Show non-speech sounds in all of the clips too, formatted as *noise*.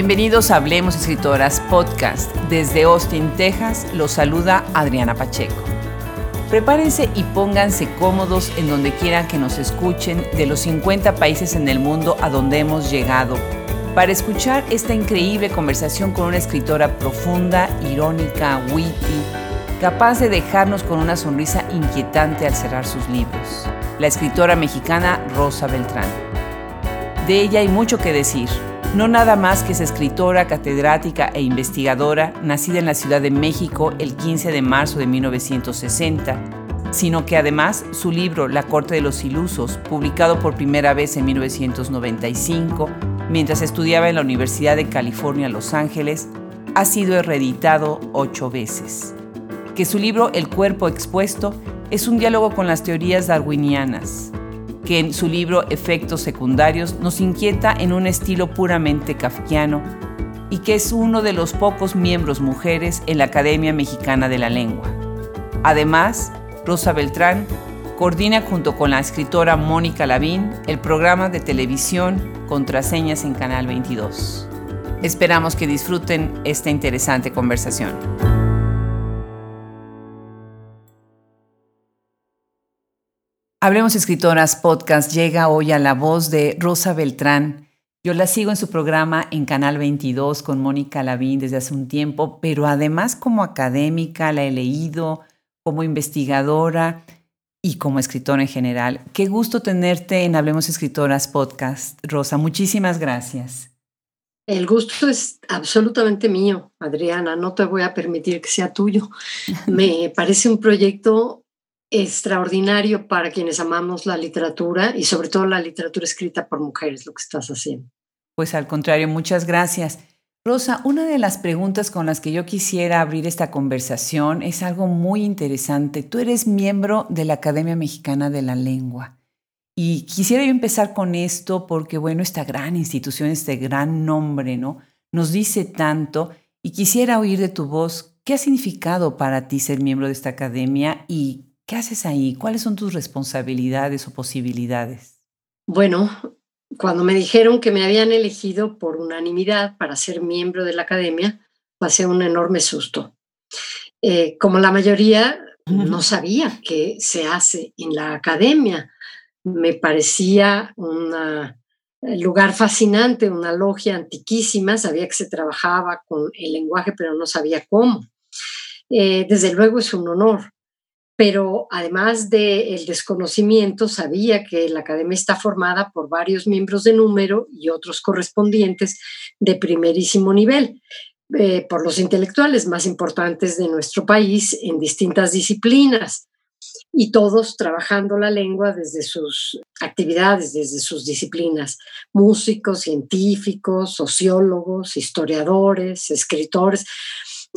Bienvenidos a Hablemos Escritoras Podcast. Desde Austin, Texas, los saluda Adriana Pacheco. Prepárense y pónganse cómodos en donde quieran que nos escuchen de los 50 países en el mundo a donde hemos llegado para escuchar esta increíble conversación con una escritora profunda, irónica, witty, capaz de dejarnos con una sonrisa inquietante al cerrar sus libros. La escritora mexicana Rosa Beltrán. De ella hay mucho que decir. No nada más que es escritora, catedrática e investigadora, nacida en la Ciudad de México el 15 de marzo de 1960, sino que además su libro La Corte de los Ilusos, publicado por primera vez en 1995, mientras estudiaba en la Universidad de California, Los Ángeles, ha sido reeditado ocho veces. Que su libro El cuerpo expuesto es un diálogo con las teorías darwinianas, que en su libro Efectos Secundarios nos inquieta en un estilo puramente kafkiano y que es uno de los pocos miembros mujeres en la Academia Mexicana de la Lengua. Además, Rosa Beltrán coordina junto con la escritora Mónica Lavín el programa de televisión Contraseñas en Canal 22. Esperamos que disfruten esta interesante conversación. Hablemos Escritoras Podcast llega hoy a la voz de Rosa Beltrán. Yo la sigo en su programa en Canal 22 con Mónica Lavín desde hace un tiempo, pero además como académica la he leído, como investigadora y como escritora en general. Qué gusto tenerte en Hablemos Escritoras Podcast, Rosa. Muchísimas gracias. El gusto es absolutamente mío, Adriana. No te voy a permitir que sea tuyo. *laughs* Me parece un proyecto extraordinario para quienes amamos la literatura y sobre todo la literatura escrita por mujeres, lo que estás haciendo. Pues al contrario, muchas gracias. Rosa, una de las preguntas con las que yo quisiera abrir esta conversación es algo muy interesante. Tú eres miembro de la Academia Mexicana de la Lengua. Y quisiera yo empezar con esto porque, bueno, esta gran institución, este gran nombre, ¿no? Nos dice tanto y quisiera oír de tu voz qué ha significado para ti ser miembro de esta academia y ¿Qué haces ahí? ¿Cuáles son tus responsabilidades o posibilidades? Bueno, cuando me dijeron que me habían elegido por unanimidad para ser miembro de la academia, pasé un enorme susto. Eh, como la mayoría, no sabía qué se hace en la academia. Me parecía un lugar fascinante, una logia antiquísima. Sabía que se trabajaba con el lenguaje, pero no sabía cómo. Eh, desde luego es un honor pero además del desconocimiento, sabía que la academia está formada por varios miembros de número y otros correspondientes de primerísimo nivel, eh, por los intelectuales más importantes de nuestro país en distintas disciplinas, y todos trabajando la lengua desde sus actividades, desde sus disciplinas, músicos, científicos, sociólogos, historiadores, escritores.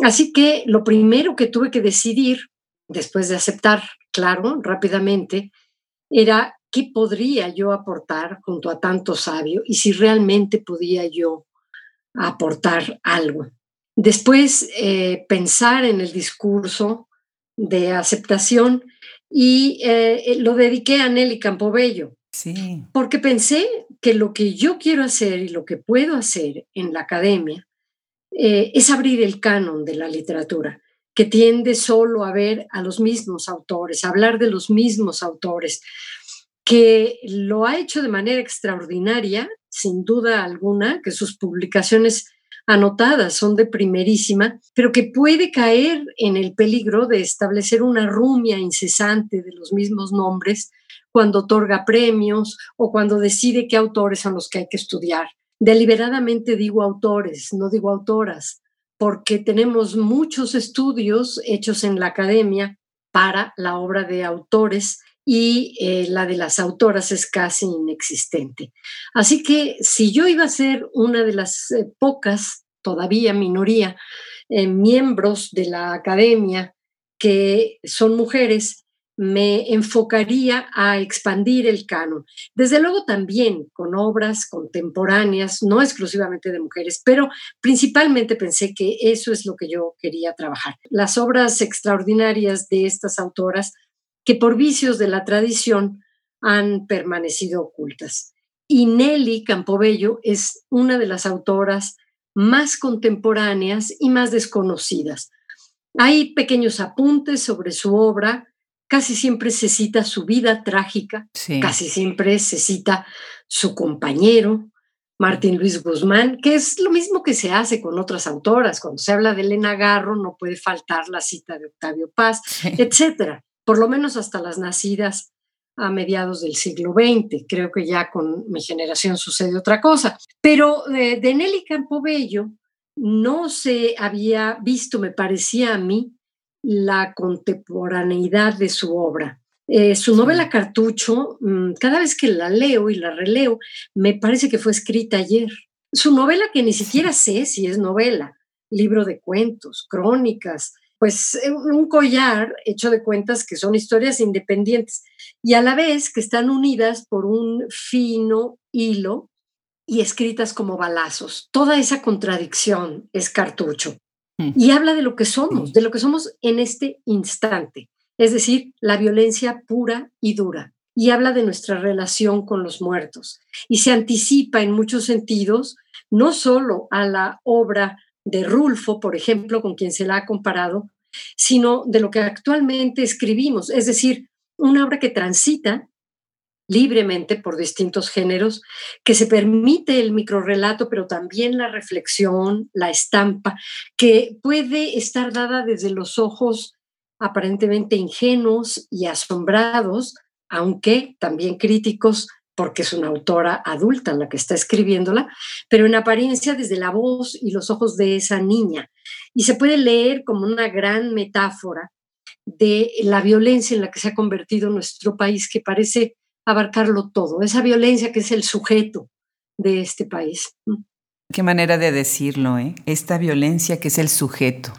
Así que lo primero que tuve que decidir después de aceptar, claro, rápidamente, era qué podría yo aportar junto a tanto sabio y si realmente podía yo aportar algo. Después, eh, pensar en el discurso de aceptación y eh, eh, lo dediqué a Nelly Campobello. Sí. Porque pensé que lo que yo quiero hacer y lo que puedo hacer en la academia es abrir el canon de la literatura que tiende solo a ver a los mismos autores, a hablar de los mismos autores, que lo ha hecho de manera extraordinaria, sin duda alguna, que sus publicaciones anotadas son de primerísima, pero que puede caer en el peligro de establecer una rumia incesante de los mismos nombres cuando otorga premios o cuando decide qué autores son los que hay que estudiar. Deliberadamente digo autores, no digo autoras, porque tenemos muchos estudios hechos en la academia para la obra de autores y eh, la de las autoras es casi inexistente. Así que si yo iba a ser una de las eh, pocas, todavía minoría, eh, miembros de la academia que son mujeres, me enfocaría a expandir el canon. Desde luego también con obras contemporáneas, no exclusivamente de mujeres, pero principalmente pensé que eso es lo que yo quería trabajar. Las obras extraordinarias de estas autoras que por vicios de la tradición han permanecido ocultas. Y Nelly Campobello es una de las autoras más contemporáneas y más desconocidas. Hay pequeños apuntes sobre su obra, casi siempre se cita su vida trágica, casi siempre se cita su compañero, Martín Luis Guzmán, que es lo mismo que se hace con otras autoras. Cuando se habla de Elena Garro, no puede faltar la cita de Octavio Paz, etcétera. Por lo menos hasta las nacidas a mediados del siglo XX. Creo que ya con mi generación sucede otra cosa. Pero eh, de Nelly Campobello no se había visto, me parecía a mí, la contemporaneidad de su obra. Eh, su novela Cartucho, mm, cada vez que la leo y la releo, me parece que fue escrita ayer. Su novela que ni siquiera sé si es novela, libro de cuentos, crónicas, pues eh, un collar hecho de cuentas que son historias independientes y a la vez que están unidas por un fino hilo y escritas como balazos. Toda esa contradicción es cartucho. Y habla de lo que somos, de lo que somos en este instante, es decir, la violencia pura y dura. Y habla de nuestra relación con los muertos. Y se anticipa en muchos sentidos, no solo a la obra de Rulfo, por ejemplo, con quien se la ha comparado, sino de lo que actualmente escribimos, es decir, una obra que transita libremente por distintos géneros, que se permite el microrelato, pero también la reflexión, la estampa, que puede estar dada desde los ojos aparentemente ingenuos y asombrados, aunque también críticos, porque es una autora adulta la que está escribiéndola, pero en apariencia desde la voz y los ojos de esa niña. Y se puede leer como una gran metáfora de la violencia en la que se ha convertido nuestro país, que parece abarcarlo todo, esa violencia que es el sujeto de este país. Qué manera de decirlo, ¿eh? Esta violencia que es el sujeto.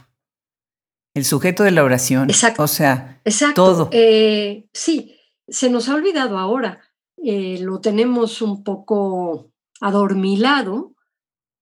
El sujeto de la oración. Exacto. O sea, todo. Eh, sí, se nos ha olvidado ahora. Eh, lo tenemos un poco adormilado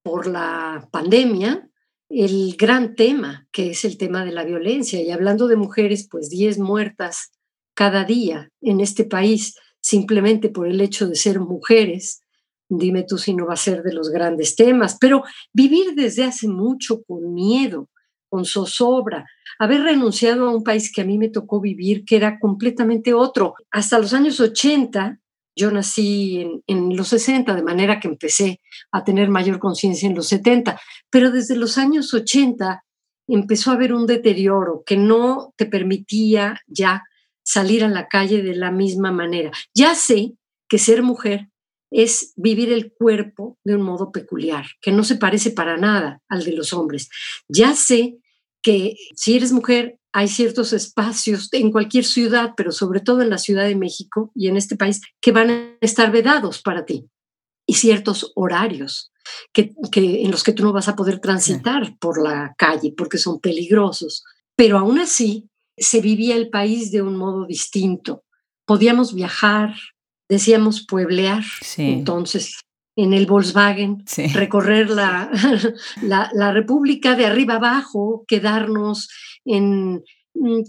por la pandemia, el gran tema, que es el tema de la violencia. Y hablando de mujeres, pues 10 muertas cada día en este país simplemente por el hecho de ser mujeres. Dime tú si no va a ser de los grandes temas, pero vivir desde hace mucho con miedo, con zozobra, haber renunciado a un país que a mí me tocó vivir, que era completamente otro. Hasta los años 80, yo nací en, en, los 60, de manera que empecé a tener mayor conciencia en los 70, pero desde los años 80 empezó a haber un deterioro que no te permitía ya salir a la calle de la misma manera. Ya sé que ser mujer es vivir el cuerpo de un modo peculiar, que no se parece para nada al de los hombres. Ya sé que si eres mujer hay ciertos espacios en cualquier ciudad, pero sobre todo en la Ciudad de México y en este país, que van a estar vedados para ti. Y ciertos horarios que, que en los que tú no vas a poder transitar por la calle porque son peligrosos. Pero aún así, se vivía el país de un modo distinto. Podíamos viajar, decíamos pueblear, entonces en el Volkswagen, recorrer *laughs* la, la, República de arriba abajo, quedarnos en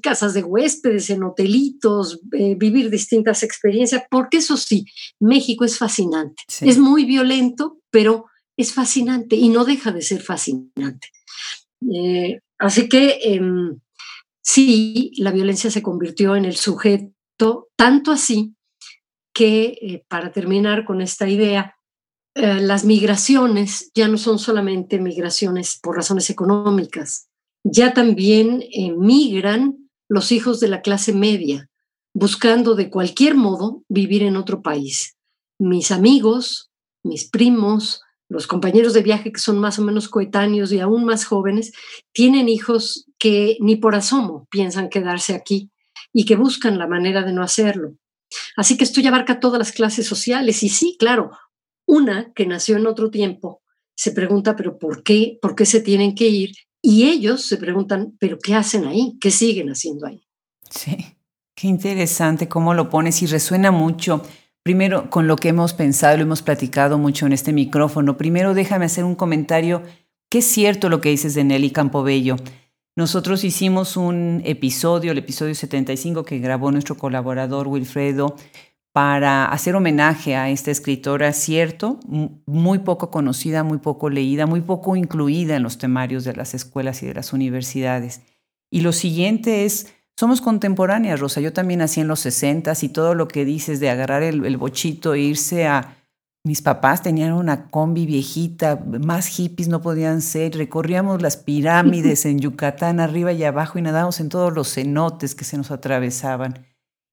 casas de huéspedes, en hotelitos, eh, vivir distintas experiencias, porque eso sí, México es fascinante. Es muy violento, pero es fascinante y no deja de ser fascinante. Eh, así que em, sí, la violencia se convirtió en el sujeto, tanto así que, eh, para terminar con esta idea, eh, las migraciones ya no son solamente migraciones por razones económicas, ya también migran los hijos de la clase media, buscando de cualquier modo vivir en otro país. Mis amigos, mis primos, los compañeros de viaje que son más o menos coetáneos y aún más jóvenes, tienen hijos que ni por asomo piensan quedarse aquí y que buscan la manera de no hacerlo. Así que esto ya abarca todas las clases sociales y sí, claro, una que nació en otro tiempo se pregunta, pero ¿por qué? ¿Por qué se tienen que ir? Y ellos se preguntan, pero ¿qué hacen ahí? ¿Qué siguen haciendo ahí? Sí, qué interesante cómo lo pones y resuena mucho. Primero, con lo que hemos pensado, lo hemos platicado mucho en este micrófono. Primero, déjame hacer un comentario. Qué es cierto lo que dices de Nelly Campobello. Nosotros hicimos un episodio, el episodio 75 que grabó nuestro colaborador Wilfredo, para hacer homenaje a esta escritora, cierto, muy poco conocida, muy poco leída, muy poco incluida en los temarios de las escuelas y de las universidades. Y lo siguiente es, somos contemporáneas, Rosa, yo también nací en los 60 y todo lo que dices de agarrar el, bochito e irse a... Mis papás tenían una combi viejita, más hippies no podían ser, recorríamos las pirámides *laughs* en Yucatán arriba y abajo y nadábamos en todos los cenotes que se nos atravesaban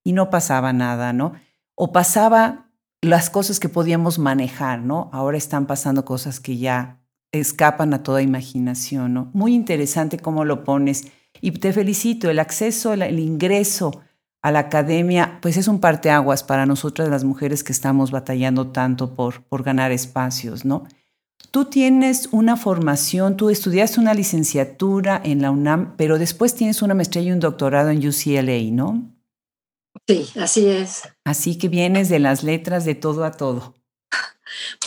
y no pasaba nada, ¿no? o pasaba las cosas que podíamos manejar, ¿no? Ahora están pasando cosas que ya escapan a toda imaginación, ¿no? Muy interesante cómo lo pones. Y te felicito, el acceso, el, ingreso a la academia, pues es un parteaguas para nosotras las mujeres que estamos batallando tanto por, por ganar espacios, ¿no? Tú tienes una formación, tú estudiaste una licenciatura en la UNAM, pero después tienes una maestría y un doctorado en UCLA, ¿no? Sí, así es. Así que vienes de las letras de todo a todo.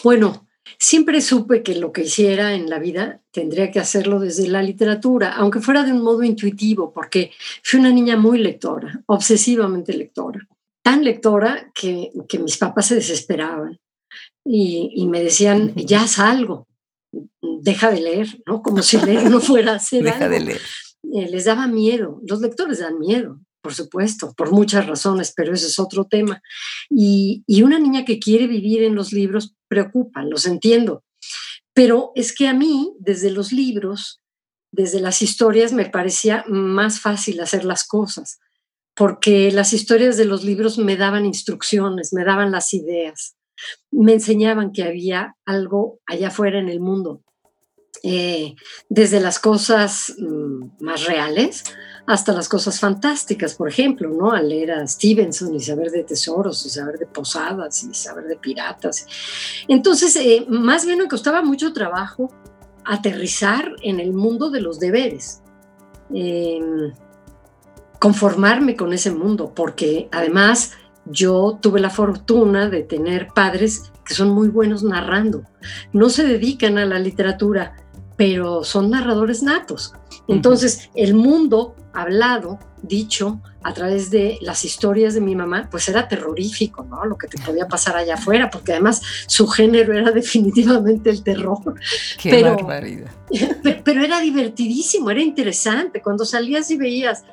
Bueno, siempre supe que lo que hiciera en la vida tendría que hacerlo desde la literatura, aunque fuera de un modo intuitivo, porque fui una niña muy lectora, obsesivamente lectora. Tan lectora que, mis papás se desesperaban y, me decían, ya salgo, deja de leer, ¿no? Como si leer no fuera hacer Deja de leer. Eh, les daba miedo, los lectores dan miedo por supuesto, por muchas razones, pero ese es otro tema. Y, una niña que quiere vivir en los libros preocupa, los entiendo. Pero es que a mí, desde los libros, desde las historias, me parecía más fácil hacer las cosas, porque las historias de los libros me daban instrucciones, me daban las ideas, me enseñaban que había algo allá afuera en el mundo, eh, desde las cosas mm, más reales hasta las cosas fantásticas, por ejemplo, ¿no? Al leer a Stevenson y saber de tesoros y saber de posadas y saber de piratas. Entonces, eh, más bien me costaba mucho trabajo aterrizar en el mundo de los deberes, em, conformarme con ese mundo, porque además yo tuve la fortuna de tener padres que son muy buenos narrando. No se dedican a la literatura, pero son narradores natos. Entonces, el mundo hablado, dicho a través de las historias de mi mamá, pues era terrorífico, ¿no? Lo que te podía pasar allá afuera, porque además su género era *laughs* definitivamente el terror. Qué pero, barbaridad. *laughs* Pero era divertidísimo, era interesante. Cuando salías y veías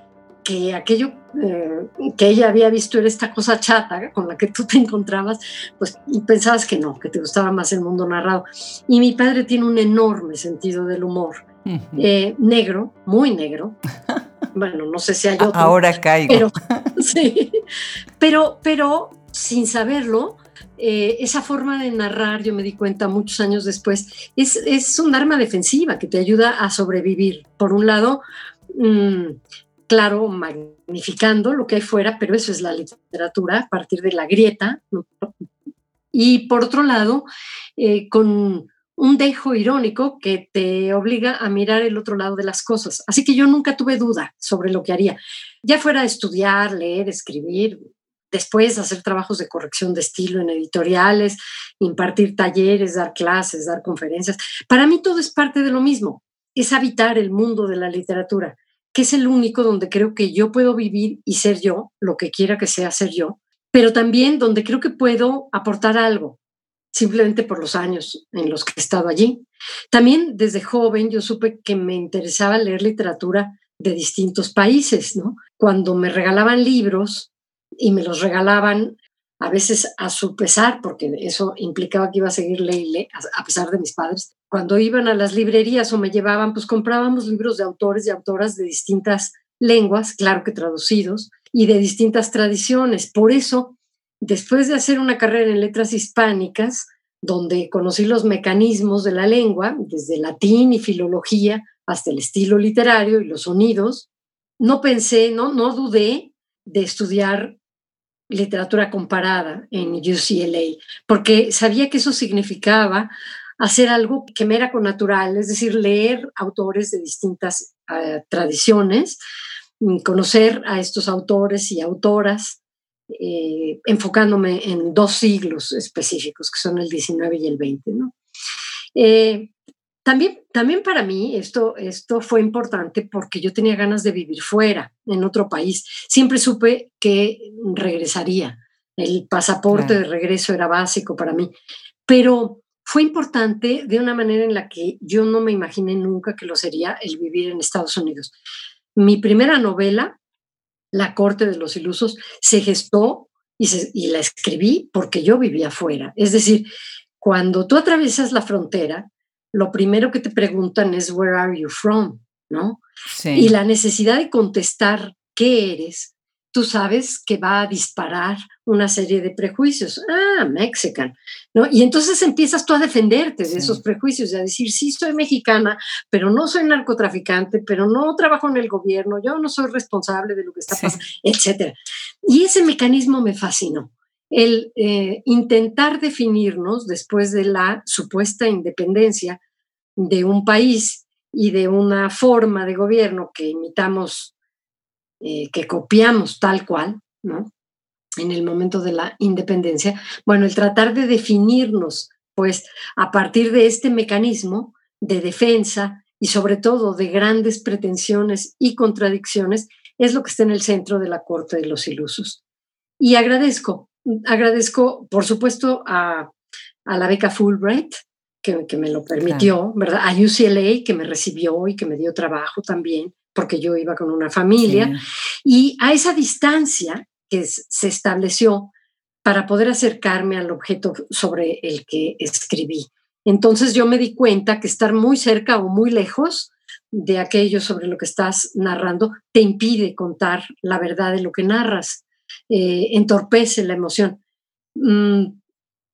que aquello eh, que ella había visto era esta cosa chata con la que tú te encontrabas, pues pensabas que no, que te gustaba más el mundo narrado. Y mi padre tiene un enorme sentido del humor, eh, negro, muy negro. *laughs* Bueno, no sé si hay otro. Ahora caigo. Pero, *laughs* sí, pero, pero sin saberlo, eh, esa forma de narrar, yo me di cuenta muchos años después, es, es un arma defensiva que te ayuda a sobrevivir. Por un lado, mm, claro, magnificando lo que hay fuera, pero eso es la literatura a partir de la grieta. Y por otro lado, eh, con un dejo irónico que te obliga a mirar el otro lado de las cosas. Así que yo nunca tuve duda sobre lo que haría. Ya fuera estudiar, leer, escribir, después hacer trabajos de corrección de estilo en editoriales, impartir talleres, dar clases, dar conferencias. Para mí todo es parte de lo mismo, es habitar el mundo de la literatura que es el único donde creo que yo puedo vivir y ser yo, lo que quiera que sea ser yo, pero también donde creo que puedo aportar algo, simplemente por los años en los que he estado allí. También desde joven yo supe que me interesaba leer literatura de distintos países, ¿no? Cuando me regalaban libros y me los regalaban a veces a su pesar, porque eso implicaba que iba a seguir leyendo a pesar de mis padres, cuando iban a las librerías o me llevaban, pues comprábamos libros de autores y autoras de distintas lenguas, claro que traducidos, y de distintas tradiciones. Por eso, después de hacer una carrera en letras hispánicas, donde conocí los mecanismos de la lengua, desde latín y filología hasta el estilo literario y los sonidos, no pensé, no, no dudé de estudiar literatura comparada en UCLA, porque sabía que eso significaba hacer algo que me era con natural, es decir, leer autores de distintas eh, tradiciones, mm, conocer a estos autores y autoras, eh, enfocándome en dos siglos específicos, que son el 19 y el 20. Eh, también, también para mí esto, esto fue importante porque yo tenía ganas de vivir fuera, en otro país. Siempre supe que regresaría el pasaporte de regreso era básico para mí, pero fue importante de una manera en la que yo no me imaginé nunca que lo sería el vivir en Estados Unidos. Mi primera novela, La Corte de los Ilusos, se gestó y, y la escribí porque yo vivía afuera. Es decir, cuando tú atraviesas la frontera, lo primero que te preguntan es, ¿Where are you from? ¿No? Y la necesidad de contestar qué eres tú sabes que va a disparar una serie de prejuicios. Ah, Mexican, ¿no? Y entonces empiezas tú a defenderte de esos prejuicios y a decir, sí, soy mexicana, pero no soy narcotraficante, pero no trabajo en el gobierno, yo no soy responsable de lo que está pasando, etc. Y ese mecanismo me fascinó. El eh, intentar definirnos después de la supuesta independencia de un país y de una forma de gobierno que imitamos eh, que copiamos tal cual, ¿no? En el momento de la independencia. Bueno, el tratar de definirnos, pues, a partir de este mecanismo de defensa y sobre todo de grandes pretensiones y contradicciones, es lo que está en el centro de la Corte de los Ilusos. Y agradezco, agradezco, por supuesto, a, la beca Fulbright, que, que, me lo permitió, ¿verdad? A UCLA, que me recibió y que me dio trabajo también, porque yo iba con una familia, y a esa distancia que se estableció para poder acercarme al objeto sobre el que escribí. Entonces yo me di cuenta que estar muy cerca o muy lejos de aquello sobre lo que estás narrando te impide contar la verdad de lo que narras, eh, entorpece la emoción. Mm,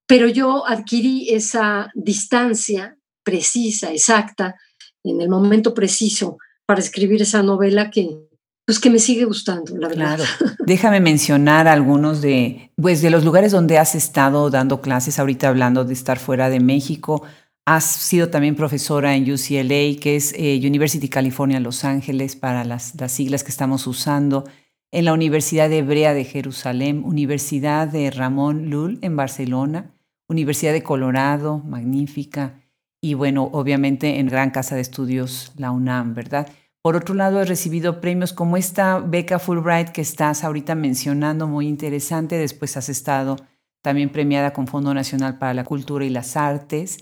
pero yo adquirí esa distancia precisa, exacta, en el momento preciso para escribir esa novela que, pues que me sigue gustando, la verdad. Claro. Déjame mencionar algunos de, pues, de los lugares donde has estado dando clases, ahorita hablando de estar fuera de México. Has sido también profesora en UCLA, que es eh, University California Los Ángeles, para las, las siglas que estamos usando. En la Universidad Hebrea de Jerusalén, Universidad de Ramón Lul en Barcelona, Universidad de Colorado, magnífica y bueno, obviamente en Gran Casa de Estudios, la UNAM, ¿verdad? Por otro lado, he recibido premios como esta beca Fulbright que estás ahorita mencionando, muy interesante. Después has estado también premiada con Fondo Nacional para la Cultura y las Artes,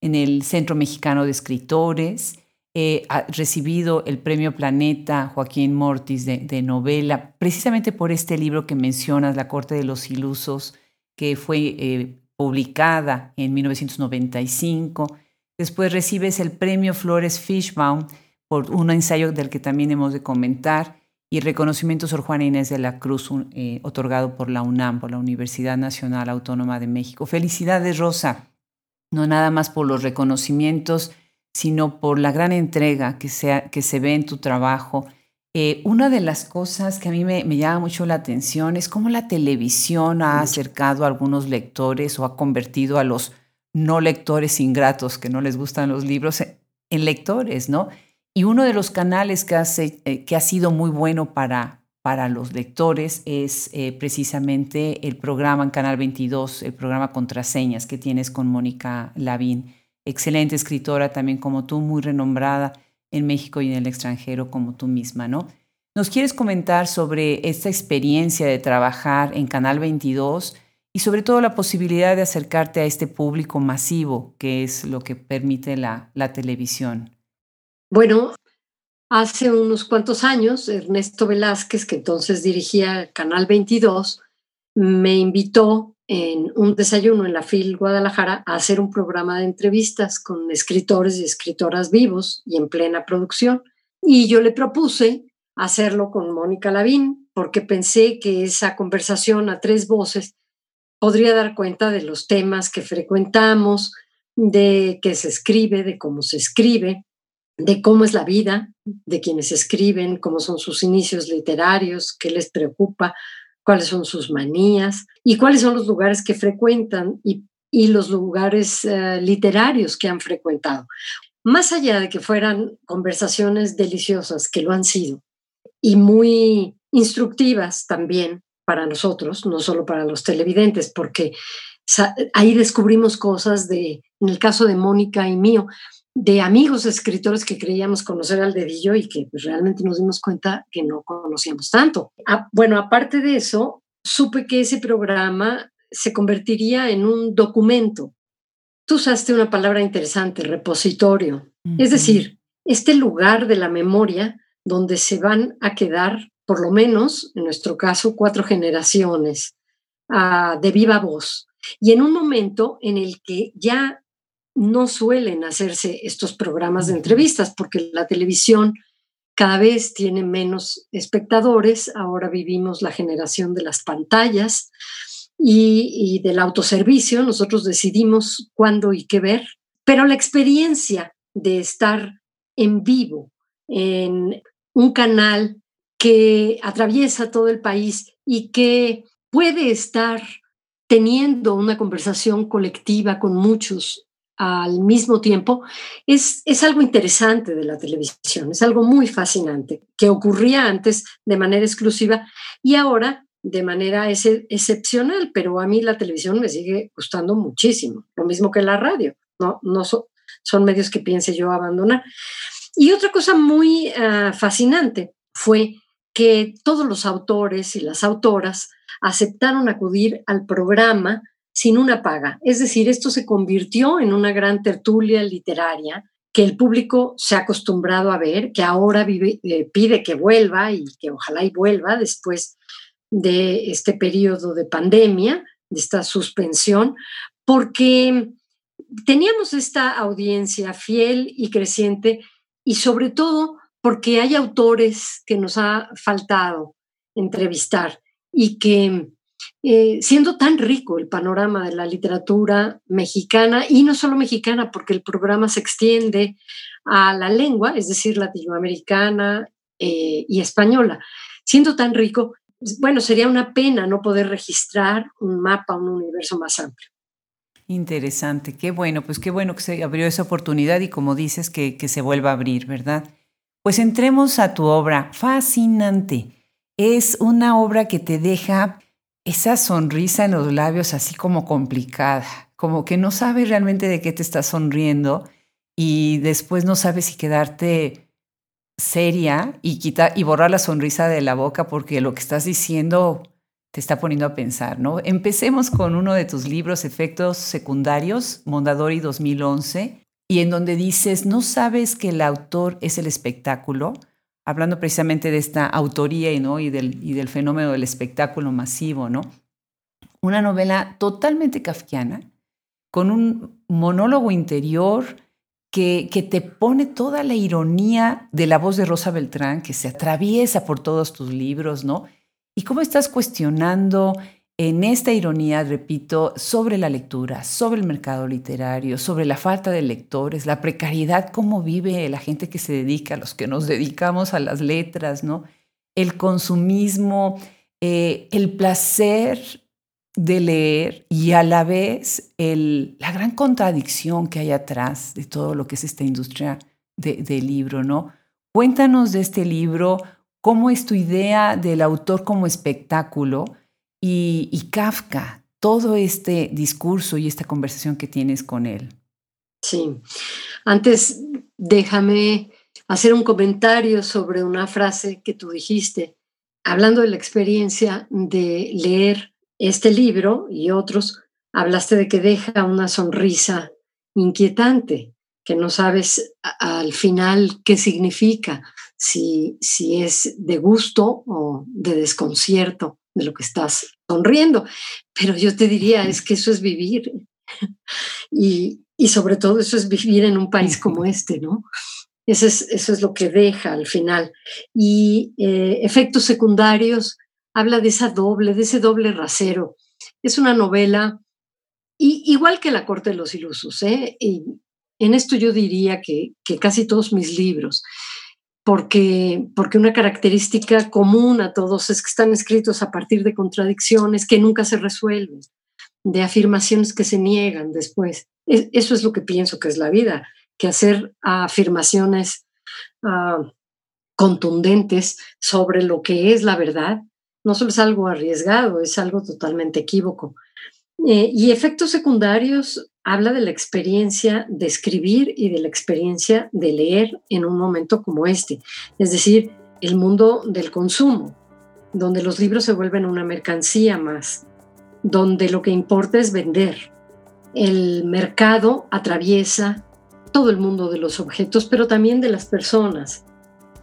en el Centro Mexicano de Escritores. He recibido el premio Planeta Joaquín Mortis de, de, novela, precisamente por este libro que mencionas, La Corte de los Ilusos, que fue eh, publicada en 1995 Después recibes el premio Flores Fishbaum por un ensayo del que también hemos de comentar y reconocimiento Sor Juana Inés de la Cruz eh, otorgado por la UNAM, por la Universidad Nacional Autónoma de México. Felicidades, Rosa, no nada más por los reconocimientos, sino por la gran entrega que se, que se ve en tu trabajo. Eh, una de las cosas que a mí me, me, llama mucho la atención es cómo la televisión ha acercado a algunos lectores o ha convertido a los no lectores ingratos que no les gustan los libros en lectores, ¿no? Y uno de los canales eh, que ha sido muy bueno para, para los lectores es eh, precisamente el programa en Canal 22, el programa Contraseñas que tienes con Mónica Lavín, excelente escritora también como tú, muy renombrada en México y en el extranjero como tú misma, ¿no? ¿Nos quieres comentar sobre esta experiencia de trabajar en Canal 22? y sobre todo la posibilidad de acercarte a este público masivo, que es lo que permite la televisión. Bueno, hace unos cuantos años, Ernesto Velázquez, que entonces dirigía Canal 22, me invitó en un desayuno en la FIL Guadalajara a hacer un programa de entrevistas con escritores y escritoras vivos y en plena producción. Y yo le propuse hacerlo con Mónica Lavín, porque pensé que esa conversación a tres voces podría dar cuenta de los temas que frecuentamos, de qué se escribe, de cómo se escribe, de cómo es la vida de quienes escriben, cómo son sus inicios literarios, qué les preocupa, cuáles son sus manías y cuáles son los lugares que frecuentan y, los lugares eh, literarios que han frecuentado. Más allá de que fueran conversaciones deliciosas, que lo han sido, y muy instructivas también, para nosotros, no solo para los televidentes, porque ahí descubrimos cosas de, en el caso de Mónica y mío, de amigos escritores que creíamos conocer al dedillo y que pues, realmente nos dimos cuenta que no conocíamos tanto. Ah, bueno, aparte de eso, supe que ese programa se convertiría en un documento. Tú usaste una palabra interesante, repositorio. Es decir, este lugar de la memoria donde se van a quedar, por lo menos, en nuestro caso, cuatro generaciones uh, de viva voz. Y en un momento en el que ya no suelen hacerse estos programas de entrevistas, porque la televisión cada vez tiene menos espectadores, ahora vivimos la generación de las pantallas y, del autoservicio, nosotros decidimos cuándo y qué ver, pero la experiencia de estar en vivo en un canal que atraviesa todo el país y que puede estar teniendo una conversación colectiva con muchos al mismo tiempo, es, es algo interesante de la televisión, es algo muy fascinante, que ocurría antes de manera exclusiva y ahora de manera excepcional, pero a mí la televisión me sigue gustando muchísimo, lo mismo que la radio, no, no son medios que piense yo abandonar. Y otra cosa muy ah, fascinante fue que todos los autores y las autoras aceptaron acudir al programa sin una paga. Es decir, esto se convirtió en una gran tertulia literaria que el público se ha acostumbrado a ver, que ahora eh, pide que vuelva y que ojalá y vuelva después de este periodo de pandemia, de esta suspensión, porque teníamos esta audiencia fiel y creciente y sobre todo porque hay autores que nos ha faltado entrevistar y que eh, siendo tan rico el panorama de la literatura mexicana, y no solo mexicana, porque el programa se extiende a la lengua, es decir, latinoamericana eh, y española, siendo tan rico, bueno, sería una pena no poder registrar un mapa, un universo más amplio. Interesante, qué bueno, pues qué bueno que se abrió esa oportunidad y como dices, que, que se vuelva a abrir, ¿verdad? Pues entremos a tu obra, fascinante. Es una obra que te deja esa sonrisa en los labios así como complicada, como que no sabes realmente de qué te estás sonriendo y después no sabes si quedarte seria y quitar y borrar la sonrisa de la boca porque lo que estás diciendo te está poniendo a pensar, ¿no? Empecemos con uno de tus libros, Efectos Secundarios, Mondadori 2011, y en donde dices, ¿no sabes que el autor es el espectáculo? Hablando precisamente de esta autoría ¿no? y, del, y del fenómeno del espectáculo masivo, ¿no? Una novela totalmente kafkiana, con un monólogo interior que, que, te pone toda la ironía de la voz de Rosa Beltrán, que se atraviesa por todos tus libros, ¿no? Y cómo estás cuestionando en esta ironía, repito, sobre la lectura, sobre el mercado literario, sobre la falta de lectores, la precariedad, cómo vive la gente que se dedica, los que nos dedicamos a las letras, ¿no? El consumismo, eh, el placer de leer y a la vez la gran contradicción que hay atrás de todo lo que es esta industria del libro, ¿no? Cuéntanos de este libro, cómo es tu idea del autor como espectáculo, y, Kafka, todo este discurso y esta conversación que tienes con él. Sí, antes déjame hacer un comentario sobre una frase que tú dijiste, hablando de la experiencia de leer este libro y otros, hablaste de que deja una sonrisa inquietante, que no sabes al final qué significa, si, si es de gusto o de desconcierto de lo que estás sonriendo. Pero yo te diría, es que eso es vivir. Y, sobre todo eso es vivir en un país como este, ¿no? Eso es, eso es lo que deja al final. Y eh, efectos secundarios, habla de esa doble, de ese doble rasero. Es una novela, igual que La Corte de los Ilusos, ¿eh? Y en esto yo diría que, que casi todos mis libros porque, porque una característica común a todos es que están escritos a partir de contradicciones que nunca se resuelven, de afirmaciones que se niegan después. Eso es lo que pienso que es la vida, que hacer afirmaciones ah, contundentes sobre lo que es la verdad no solo es algo arriesgado, es algo totalmente equívoco. Eh, y efectos secundarios habla de la experiencia de escribir y de la experiencia de leer en un momento como este, es decir, el mundo del consumo. donde los libros se vuelven una mercancía más, donde lo que importa es vender. El mercado atraviesa todo el mundo de los objetos, pero también de las personas.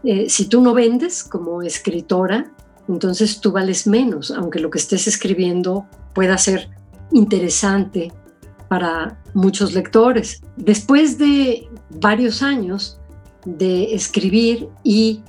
Eh, si tú no vendes como escritora, entonces tú vales menos, aunque lo que estés escribiendo pueda ser interesante para muchos lectores. Después de varios años de escribir y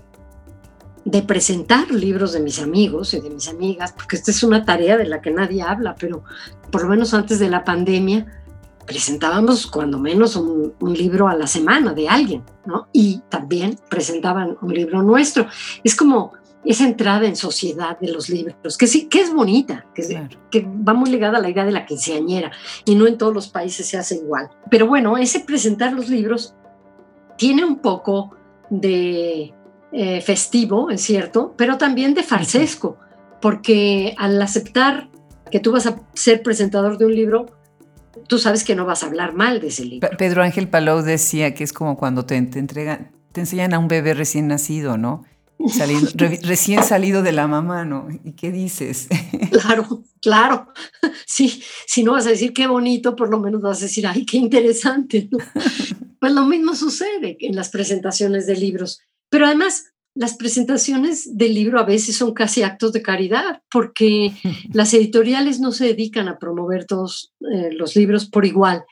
de presentar libros de mis amigos y de mis amigas, porque esta es una tarea de la que nadie habla, pero por lo menos antes de la pandemia presentábamos cuando menos un, libro a la semana de alguien, ¿no? Y también presentaban un libro nuestro. Es como esa entrada en sociedad de los libros, que sí, que es bonita, que, que va muy ligada a la idea de la quinceañera, y no en todos los países se hace igual. Pero bueno, ese presentar los libros tiene un poco de eh, festivo, es cierto, pero también de farsesco, porque al aceptar que tú vas a ser presentador de un libro, tú sabes que no vas a hablar mal de ese libro. Pedro Ángel Palou decía que es como cuando te, entregan, te enseñan a un bebé recién nacido, ¿no? Recién salido de la mamá, ¿no? ¿Y qué dices? *laughs* Claro, claro. Sí, si no vas a decir qué bonito, por lo menos vas a decir, ay, qué interesante. *laughs* Pues lo mismo sucede en las presentaciones de libros. Pero además, las presentaciones del libro a veces son casi actos de caridad, porque *laughs* las editoriales no se dedican a promover todos eh, los libros por igual.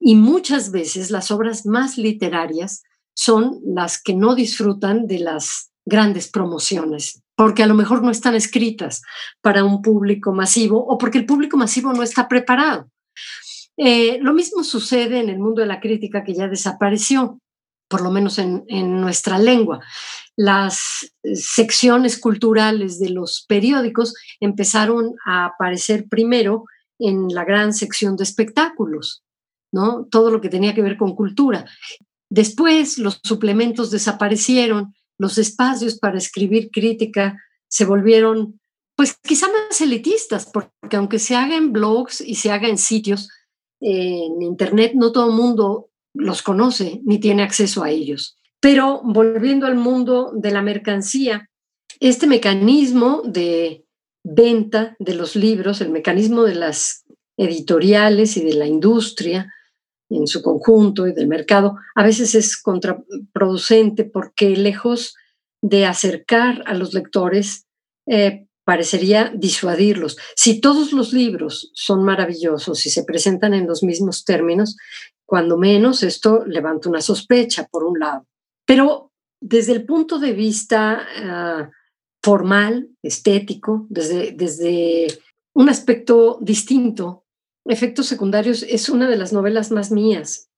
Y muchas veces las obras más literarias son las que no disfrutan de las grandes promociones, porque a lo mejor no están escritas para un público masivo o porque el público masivo no está preparado. Eh, lo mismo sucede en el mundo de la crítica que ya desapareció, por lo menos en, en nuestra lengua. Las secciones culturales de los periódicos empezaron a aparecer primero en la gran sección de espectáculos, ¿no? Todo lo que tenía que ver con cultura. Después los suplementos desaparecieron los espacios para escribir crítica se volvieron, pues quizá más elitistas, porque aunque se haga en blogs y se haga en sitios, en Internet no todo el mundo los conoce ni tiene acceso a ellos. Pero volviendo al mundo de la mercancía, este mecanismo de venta de los libros, el mecanismo de las editoriales y de la industria, en su conjunto y del mercado, a veces es contraproducente porque lejos de acercar a los lectores, eh, parecería disuadirlos. Si todos los libros son maravillosos y se presentan en los mismos términos, cuando menos esto levanta una sospecha, por un lado. Pero desde el punto de vista ah, formal, estético, desde, desde un aspecto distinto, Efectos secundarios es una de las novelas más mías,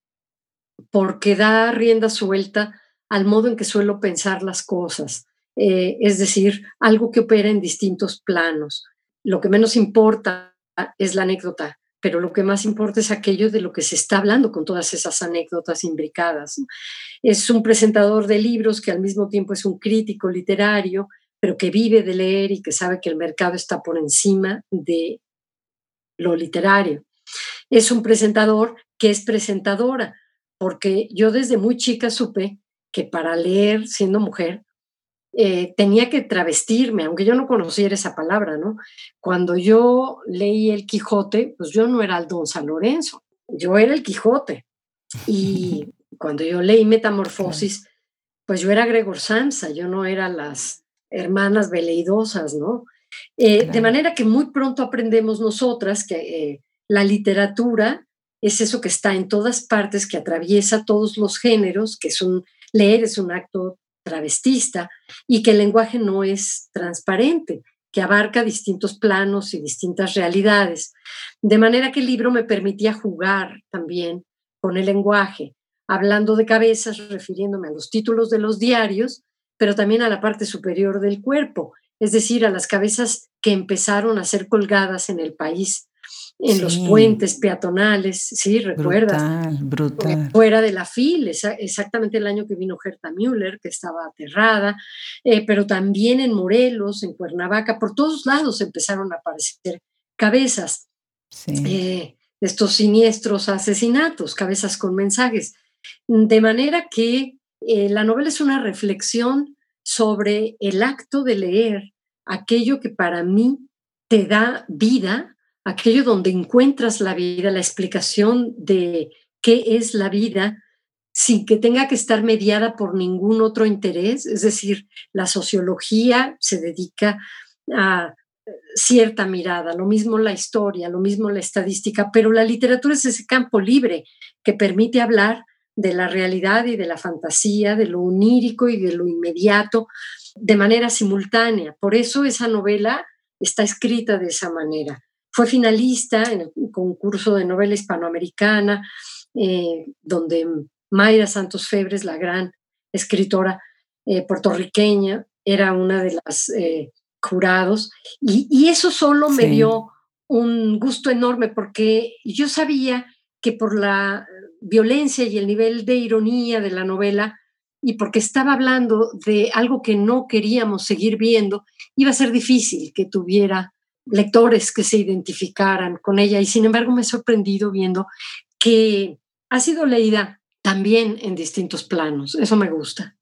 porque da rienda suelta al modo en que suelo pensar las cosas, eh, es decir, algo que opera en distintos planos. Lo que menos importa es la anécdota, pero lo que más importa es aquello de lo que se está hablando con todas esas anécdotas imbricadas. Es un presentador de libros que al mismo tiempo es un crítico literario, pero que vive de leer y que sabe que el mercado está por encima de lo literario. Es un presentador que es presentadora, porque yo desde muy chica supe que para leer siendo mujer eh, tenía que travestirme, aunque yo no conociera esa palabra, ¿no? Cuando yo leí El Quijote, pues yo no era el Don San Lorenzo, yo era el Quijote. Y *laughs* cuando yo leí Metamorfosis, pues yo era Gregor Samsa, yo no era las hermanas veleidosas, ¿no? Eh, de manera que muy pronto aprendemos nosotras que eh, la literatura es eso que está en todas partes, que atraviesa todos los géneros, que es un, leer es un acto travestista y que el lenguaje no es transparente, que abarca distintos planos y distintas realidades. De manera que el libro me permitía jugar también con el lenguaje, hablando de cabezas, refiriéndome a los títulos de los diarios, pero también a la parte superior del cuerpo, es decir, a las cabezas que empezaron a ser colgadas en el país, en los puentes peatonales, sí, recuerdas. Brutal, Fuera de la FIL, exactamente el año que vino Gerta Müller, que estaba aterrada, eh, pero también en Morelos, en Cuernavaca, por todos lados empezaron a aparecer cabezas eh, de estos siniestros asesinatos, cabezas con mensajes. De manera que eh, la novela es una reflexión sobre el acto de leer, aquello que para mí te da vida, aquello donde encuentras la vida, la explicación de qué es la vida, sin que tenga que estar mediada por ningún otro interés. Es decir, la sociología se dedica a cierta mirada, lo mismo la historia, lo mismo la estadística, pero la literatura es ese campo libre que permite hablar de la realidad y de la fantasía, de lo onírico y de lo inmediato, de manera simultánea. Por eso esa novela está escrita de esa manera. Fue finalista en el concurso de novela hispanoamericana, eh, donde Mayra Santos Febres, la gran escritora eh, puertorriqueña, era una de las eh, jurados. Y, eso solo me dio un gusto enorme porque yo sabía que por la violencia y el nivel de ironía de la novela, y porque estaba hablando de algo que no queríamos seguir viendo, iba a ser difícil que tuviera lectores que se identificaran con ella. Y sin embargo me he sorprendido viendo que ha sido leída también en distintos planos. Eso me gusta.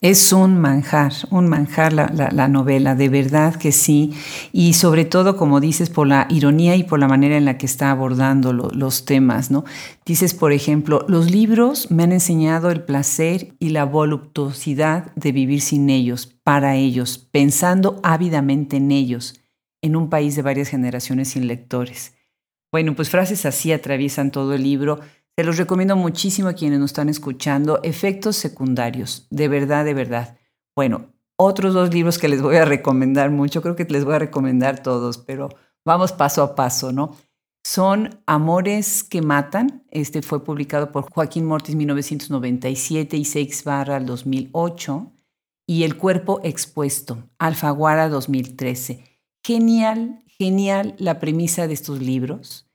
Es un manjar, un manjar la, novela, de verdad que sí. Y sobre todo, como dices, por la ironía y por la manera en la que está abordando los temas, ¿no? Dices, por ejemplo, los libros me han enseñado el placer y la voluptuosidad de vivir sin ellos, para ellos, pensando ávidamente en ellos, en un país de varias generaciones sin lectores. Bueno, pues frases así atraviesan todo el libro te los recomiendo muchísimo a quienes nos están escuchando. Efectos secundarios, de verdad, de verdad. Bueno, otros dos libros que les voy a recomendar mucho, creo que les voy a recomendar todos, pero vamos paso a paso, ¿no? Son Amores que Matan. Este fue publicado por Joaquín Mortis 1997 y Seix Barra 2008. Y El Cuerpo Expuesto, Alfaguara 2013. Genial, genial la premisa de estos libros.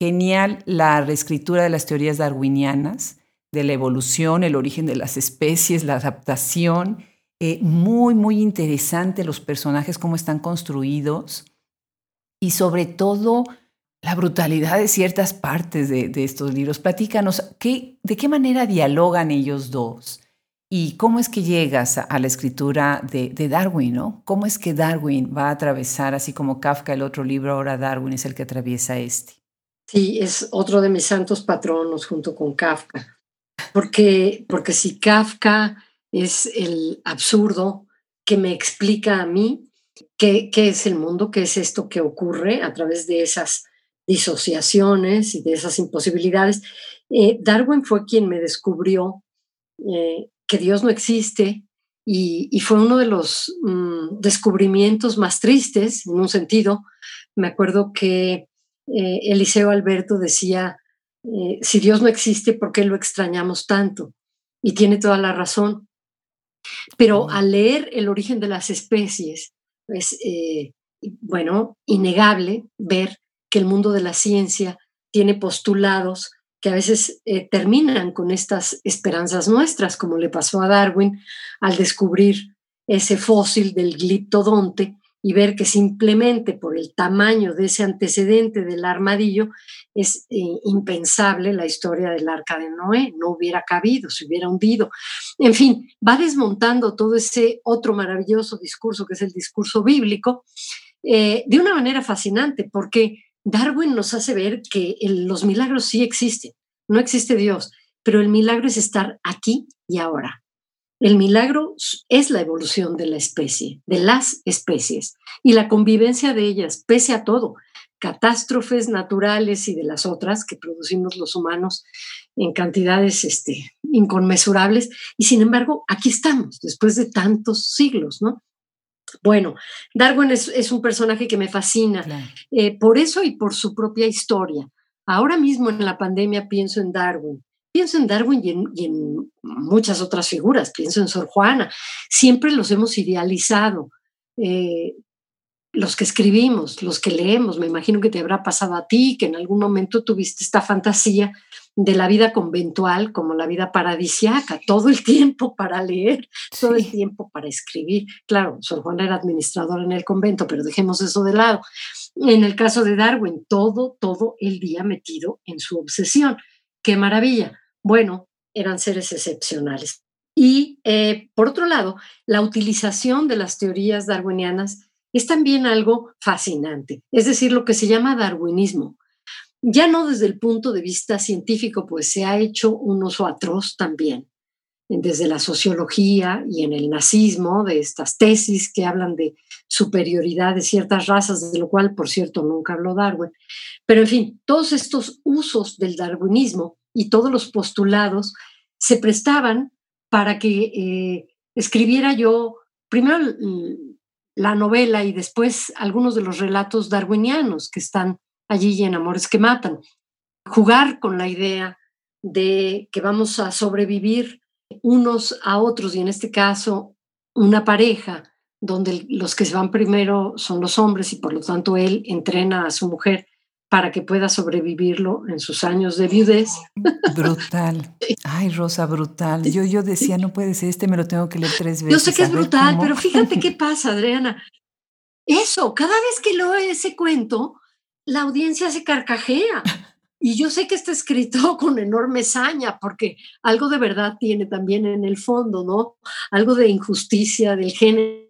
Genial la reescritura de las teorías darwinianas, de la evolución, el origen de las especies, la adaptación. Eh, muy, muy interesante los personajes, cómo están construidos y sobre todo la brutalidad de ciertas partes de, estos libros. Platícanos, ¿de qué manera dialogan ellos dos? ¿Y cómo es que llegas a, la escritura de, de, Darwin? ¿no? ¿Cómo es que Darwin va a atravesar, así como Kafka el otro libro, ahora Darwin es el que atraviesa este? Sí, es otro de mis santos patronos junto con Kafka. Porque, porque si Kafka es el absurdo que me explica a mí qué, qué es el mundo, qué es esto que ocurre a través de esas disociaciones y de esas imposibilidades, eh, Darwin fue quien me descubrió eh, que Dios no existe y, fue uno de los mm, descubrimientos más tristes, en un sentido. Me acuerdo que eh, Eliseo Alberto decía, eh, si Dios no existe, ¿por qué lo extrañamos tanto? Y tiene toda la razón. Pero al leer el origen de las especies, es, eh, bueno, innegable ver que el mundo de la ciencia tiene postulados que a veces terminan con estas esperanzas nuestras, como le pasó a Darwin al descubrir ese fósil del gliptodonte y ver que simplemente por el tamaño de ese antecedente del armadillo es eh, impensable la historia del arca de Noé, no hubiera cabido, se hubiera hundido. En fin, va desmontando todo ese otro maravilloso discurso que es el discurso bíblico eh, de una manera fascinante, porque Darwin nos hace ver que los milagros sí existen, no existe Dios, pero el milagro es estar aquí y ahora. El milagro es la evolución de la especie, de las especies, y la convivencia de ellas, pese a todo, catástrofes naturales y de las otras que producimos los humanos en cantidades este, inconmensurables, y sin embargo, aquí estamos, después de tantos siglos, ¿no? Bueno, Darwin es, un personaje que me fascina, eh, por eso y por su propia historia. Ahora mismo en la pandemia pienso en Darwin, Pienso en Darwin y en, muchas otras figuras, pienso en Sor Juana, siempre los hemos idealizado. Eh, los que escribimos, los que leemos, me imagino que te habrá pasado a ti, que en algún momento tuviste esta fantasía de la vida conventual como la vida paradisiaca, todo el tiempo para leer, todo el tiempo para escribir. Claro, Sor Juana era administradora en el convento, pero dejemos eso de lado. En el caso de Darwin, todo, todo el día metido en su obsesión. ¡Qué maravilla! Bueno, eran seres excepcionales. Y eh, por otro lado, la utilización de las teorías darwinianas es también algo fascinante, es decir, lo que se llama darwinismo. Ya no desde el punto de vista científico, pues se ha hecho un uso atroz también, desde la sociología y en el nazismo, de estas tesis que hablan de superioridad de ciertas razas, de lo cual, por cierto, nunca habló Darwin. Pero, en fin, todos estos usos del darwinismo y todos los postulados se prestaban para que eh, escribiera yo primero la novela y después algunos de los relatos darwinianos que están allí en Amores que Matan. Jugar con la idea de que vamos a sobrevivir unos a otros y en este caso una pareja donde los que se van primero son los hombres y por lo tanto él entrena a su mujer para que pueda sobrevivirlo en sus años de viudez. Brutal. *laughs* Ay, Rosa, brutal. Yo, yo decía, no puede ser, este me lo tengo que leer tres veces. Yo sé que es brutal, pero fíjate qué *laughs* pasa, Adriana. Eso, cada vez que leo ese cuento, la audiencia se carcajea. *laughs* Y yo sé que está escrito con enorme saña, porque algo de verdad tiene también en el fondo, ¿no? Algo de injusticia del género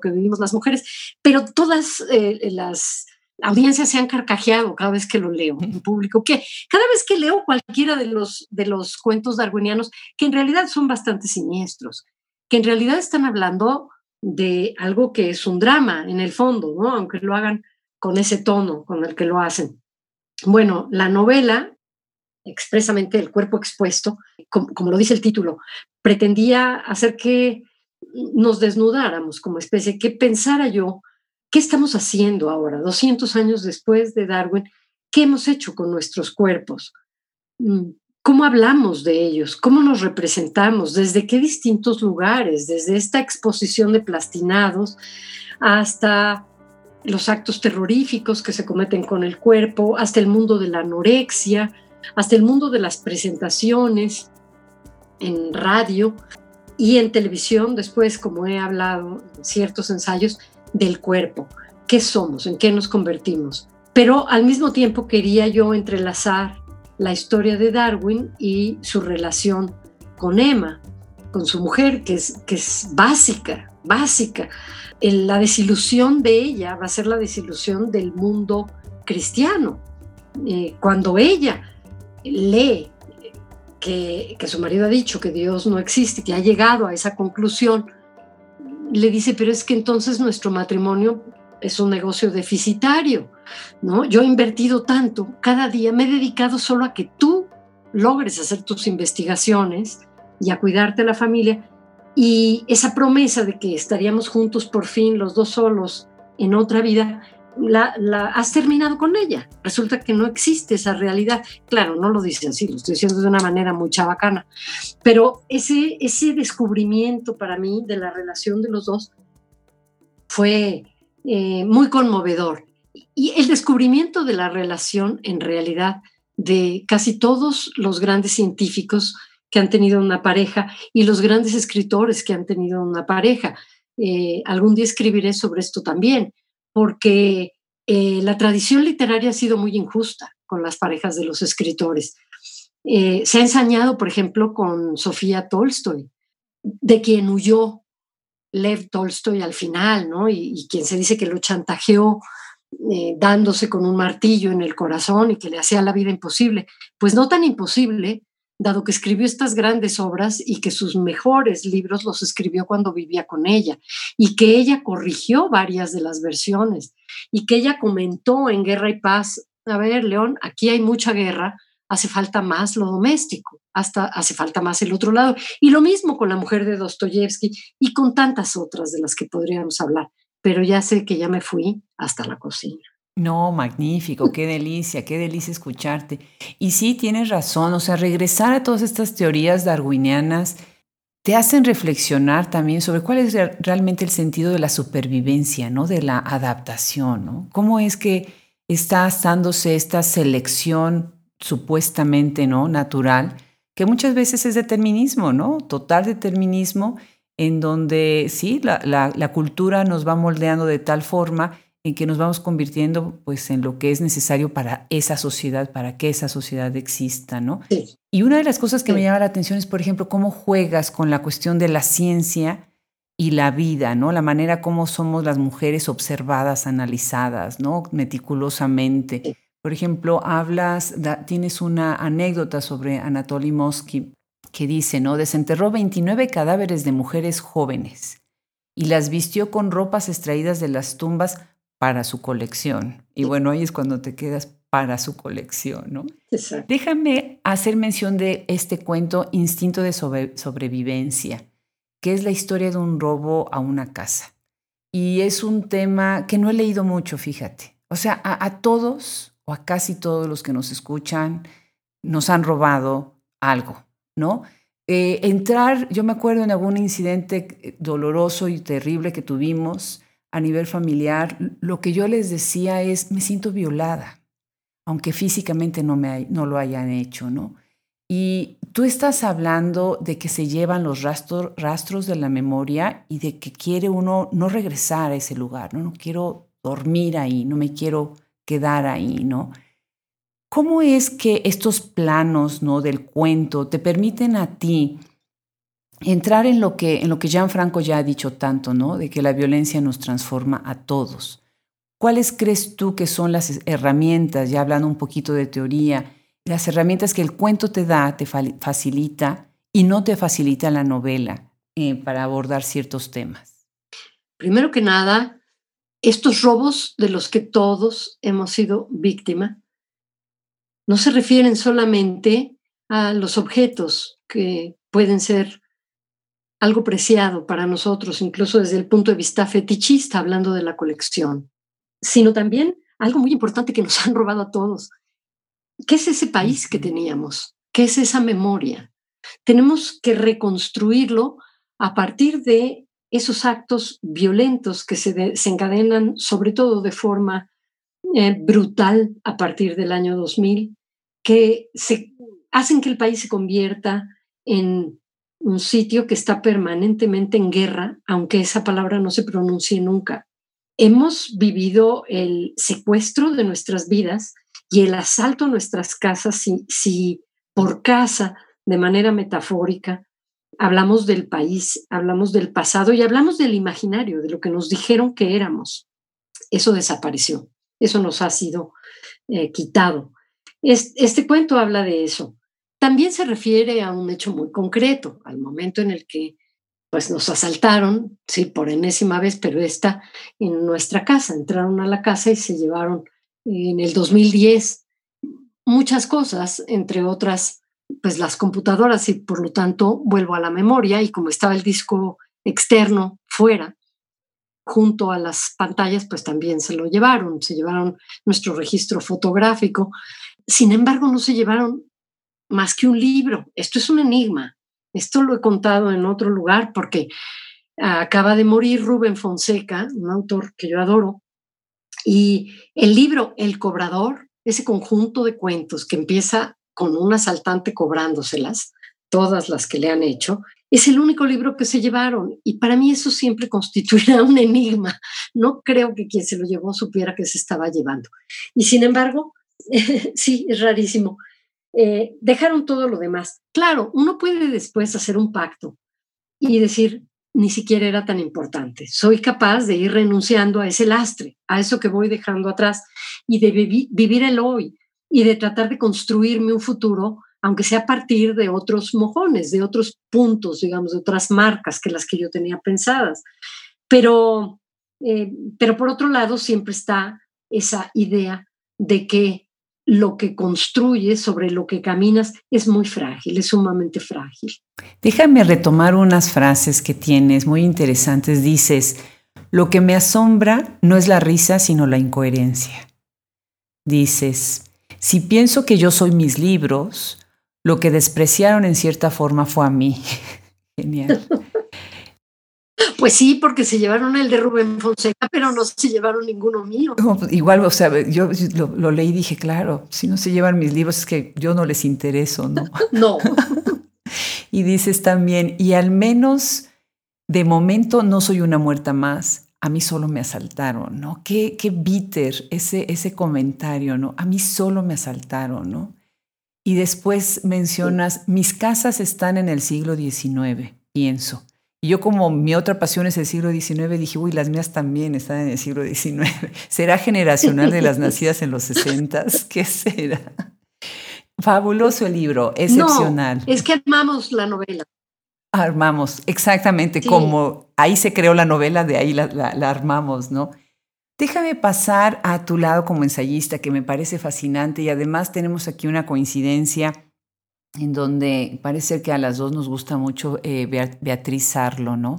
que vivimos las mujeres, pero todas eh, las audiencias se han carcajeado cada vez que lo leo en público, que cada vez que leo cualquiera de los, de los cuentos darwinianos, que en realidad son bastante siniestros, que en realidad están hablando de algo que es un drama en el fondo, ¿no? aunque lo hagan con ese tono con el que lo hacen. Bueno, la novela, expresamente el cuerpo expuesto, como, lo dice el título, pretendía hacer que nos desnudáramos como especie, que pensara yo, ¿qué estamos haciendo ahora, 200 años después de Darwin? ¿Qué hemos hecho con nuestros cuerpos? Mm, ¿Cómo hablamos de ellos? ¿Cómo nos representamos? ¿Desde qué distintos lugares? Desde esta exposición de plastinados hasta los actos terroríficos que se cometen con el cuerpo, hasta el mundo de la anorexia, hasta el mundo de las presentaciones en radio y en televisión, después, como he hablado en ciertos ensayos, del cuerpo. ¿Qué somos? ¿En qué nos convertimos? Pero al mismo tiempo quería yo entrelazar la historia de Darwin y su relación con Emma, con su mujer, que es, que es básica, básica. La desilusión de ella va a ser la desilusión del mundo cristiano. Eh, cuando ella lee que, que, su marido ha dicho que Dios no existe, que ha llegado a esa conclusión, le dice, pero es que entonces nuestro matrimonio es un negocio deficitario, ¿no? Yo he invertido tanto, cada día me he dedicado solo a que tú logres hacer tus investigaciones y a cuidarte de la familia. Y esa promesa de que estaríamos juntos por fin, los dos solos, en otra vida, la, has terminado con ella. Resulta que no existe esa realidad. Claro, no lo dice así, lo estoy diciendo de una manera muy chabacana, pero ese, ese descubrimiento para mí de la relación de los dos fue eh, muy conmovedor. Y el descubrimiento de la relación en realidad de casi todos los grandes científicos que han tenido una pareja y los grandes escritores que han tenido una pareja. Eh, algún día escribiré sobre esto también, porque eh, la tradición literaria ha sido muy injusta con las parejas de los escritores. se ha ensañado, por ejemplo, con Sofía Tolstoy, de quien huyó Lev Tolstoy al final, ¿no? Y, quien se dice que lo chantajeó eh, dándose con un martillo en el corazón y que le hacía la vida imposible. Pues no tan imposible, dado que escribió estas grandes obras y que sus mejores libros los escribió cuando vivía con ella y que ella corrigió varias de las versiones y que ella comentó en Guerra y Paz, a ver, León, aquí hay mucha guerra, hace falta más lo doméstico, hasta hace falta más el otro lado. Y lo mismo con la mujer de Dostoyevsky y con tantas otras de las que podríamos hablar. Pero ya sé que ya me fui hasta la cocina. No, magnífico, qué delicia, qué delicia escucharte. Y sí, tienes razón, o sea, regresar a todas estas teorías darwinianas te hacen reflexionar también sobre cuál es realmente el sentido de la supervivencia, ¿no? De la adaptación, ¿no? ¿Cómo es que está dándose esta selección supuestamente no natural, que muchas veces es determinismo, ¿no? Total determinismo, en donde sí, la, la, cultura nos va moldeando de tal forma en que nos vamos convirtiendo pues en lo que es necesario para esa sociedad, para que esa sociedad exista, ¿no? Y una de las cosas que me llama la atención es, por ejemplo, cómo juegas con la cuestión de la ciencia y la vida, ¿no? La manera como somos las mujeres observadas, analizadas, ¿no? Meticulosamente. Por ejemplo, hablas, tienes una anécdota sobre Anatoly Mosky que dice, ¿no? Desenterró 29 cadáveres de mujeres jóvenes y las vistió con ropas extraídas de las tumbas para su colección. Y bueno, ahí es cuando te quedas para su colección, ¿no? Déjame hacer mención de este cuento Instinto de sobrevivencia, que es la historia de un robo a una casa. Y es un tema que no he leído mucho, fíjate. O sea, a todos o a casi todos los que nos escuchan nos han robado algo, ¿no? Eh, entrar, yo me acuerdo en algún incidente doloroso y terrible que tuvimos a nivel familiar, lo que yo les decía es, me siento violada, aunque físicamente no, me, no lo hayan hecho, ¿no? Y tú estás hablando de que se llevan los rastros de la memoria y de que quiere uno no regresar a ese lugar, ¿no? No quiero dormir ahí, no me quiero quedar ahí, ¿no? ¿Cómo es que estos planos ¿no? del cuento te permiten a ti entrar en lo que, en lo que Gianfranco ya ha dicho tanto, ¿no? de que la violencia nos transforma a todos? ¿Cuáles crees tú que son las herramientas, ya hablando un poquito de teoría, las herramientas que el cuento te da, te facilita y no te facilita la novela eh, para abordar ciertos temas? Primero que nada, estos robos de los que todos hemos sido víctimas no se refieren solamente a los objetos que pueden ser algo preciado para nosotros, incluso desde el punto de vista fetichista, hablando de la colección, sino también algo muy importante que nos *laughs* han robado a todos. ¿Qué es ese país que teníamos? ¿Qué es esa memoria? Tenemos que reconstruirlo a partir de esos actos violentos que se desencadenan, sobre todo de forma eh, brutal a partir del año 2000, que se, hacen que el país se convierta en un sitio que está permanentemente en guerra, aunque esa palabra no se pronuncie nunca. Hemos vivido el secuestro de nuestras vidas y el asalto a nuestras casas, si, por casa, de manera metafórica, hablamos del país, hablamos del pasado y hablamos del imaginario, de lo que nos dijeron que éramos. Eso desapareció, eso nos ha sido eh, quitado. Este, cuento habla de eso. También se refiere a un hecho muy concreto, al momento en el que pues nos asaltaron, sí, por enésima vez, pero esta en nuestra casa. Entraron a la casa y se llevaron en el 2010 muchas cosas, entre otras, pues las computadoras y por lo tanto vuelvo a la memoria y como estaba el disco externo fuera, junto a las pantallas, pues también se lo llevaron, se llevaron nuestro registro fotográfico. Sin embargo, no se llevaron más que un libro. Esto es un enigma. Esto lo he contado en otro lugar porque acaba de morir Rubén Fonseca, un autor que yo adoro, y el libro El Cobrador, ese conjunto de cuentos que empieza con un asaltante cobrándoselas, todas las que le han hecho, es el único libro que se llevaron y para mí eso siempre constituirá un enigma. No creo que quien se lo llevó supiera que se estaba llevando. Y sin embargo, *laughs* sí, es rarísimo. Eh, dejaron todo lo demás. Claro, uno puede después hacer un pacto y decir, ni siquiera era tan importante. Soy capaz de ir renunciando a ese lastre, a eso que voy dejando atrás y de vivir el hoy y de tratar de construirme un futuro aunque sea a partir de otros mojones, de otros puntos, digamos, de otras marcas que las que yo tenía pensadas. Pero, eh, pero por otro lado, siempre está esa idea de que lo que construyes, sobre lo que caminas, es muy frágil, es sumamente frágil. Déjame retomar unas frases que tienes muy interesantes. Dices, lo que me asombra no es la risa, sino la incoherencia. Dices, si pienso que yo soy mis libros, lo que despreciaron en cierta forma fue a mí. *laughs* Genial. *laughs* Pues sí, porque se llevaron el de Rubén Fonseca, pero no se llevaron ninguno mío. Igual, o sea, yo lo, leí y dije, claro, si no se llevan mis libros es que yo no les intereso, ¿no? *laughs* no. *laughs* y dices también, y al menos de momento no soy una muerta más, a mí solo me asaltaron, ¿no? Qué, qué bitter ese, ese comentario, ¿no? A mí solo me asaltaron, ¿no? Y después mencionas, mis casas están en el siglo XIX, pienso, Y yo como mi otra pasión es el siglo XIX, dije, uy, las mías también están en el siglo XIX. *laughs* ¿Será generacional de las *laughs* nacidas en los 60? ¿Qué será? Fabuloso el libro, excepcional. No, es que armamos la novela. Armamos, exactamente, como ahí se creó la novela, de ahí la, la armamos, ¿no? Déjame pasar a tu lado como ensayista, que me parece fascinante y además tenemos aquí una coincidencia en donde parece que a las dos nos gusta mucho eh, Beatriz Sarlo, ¿no?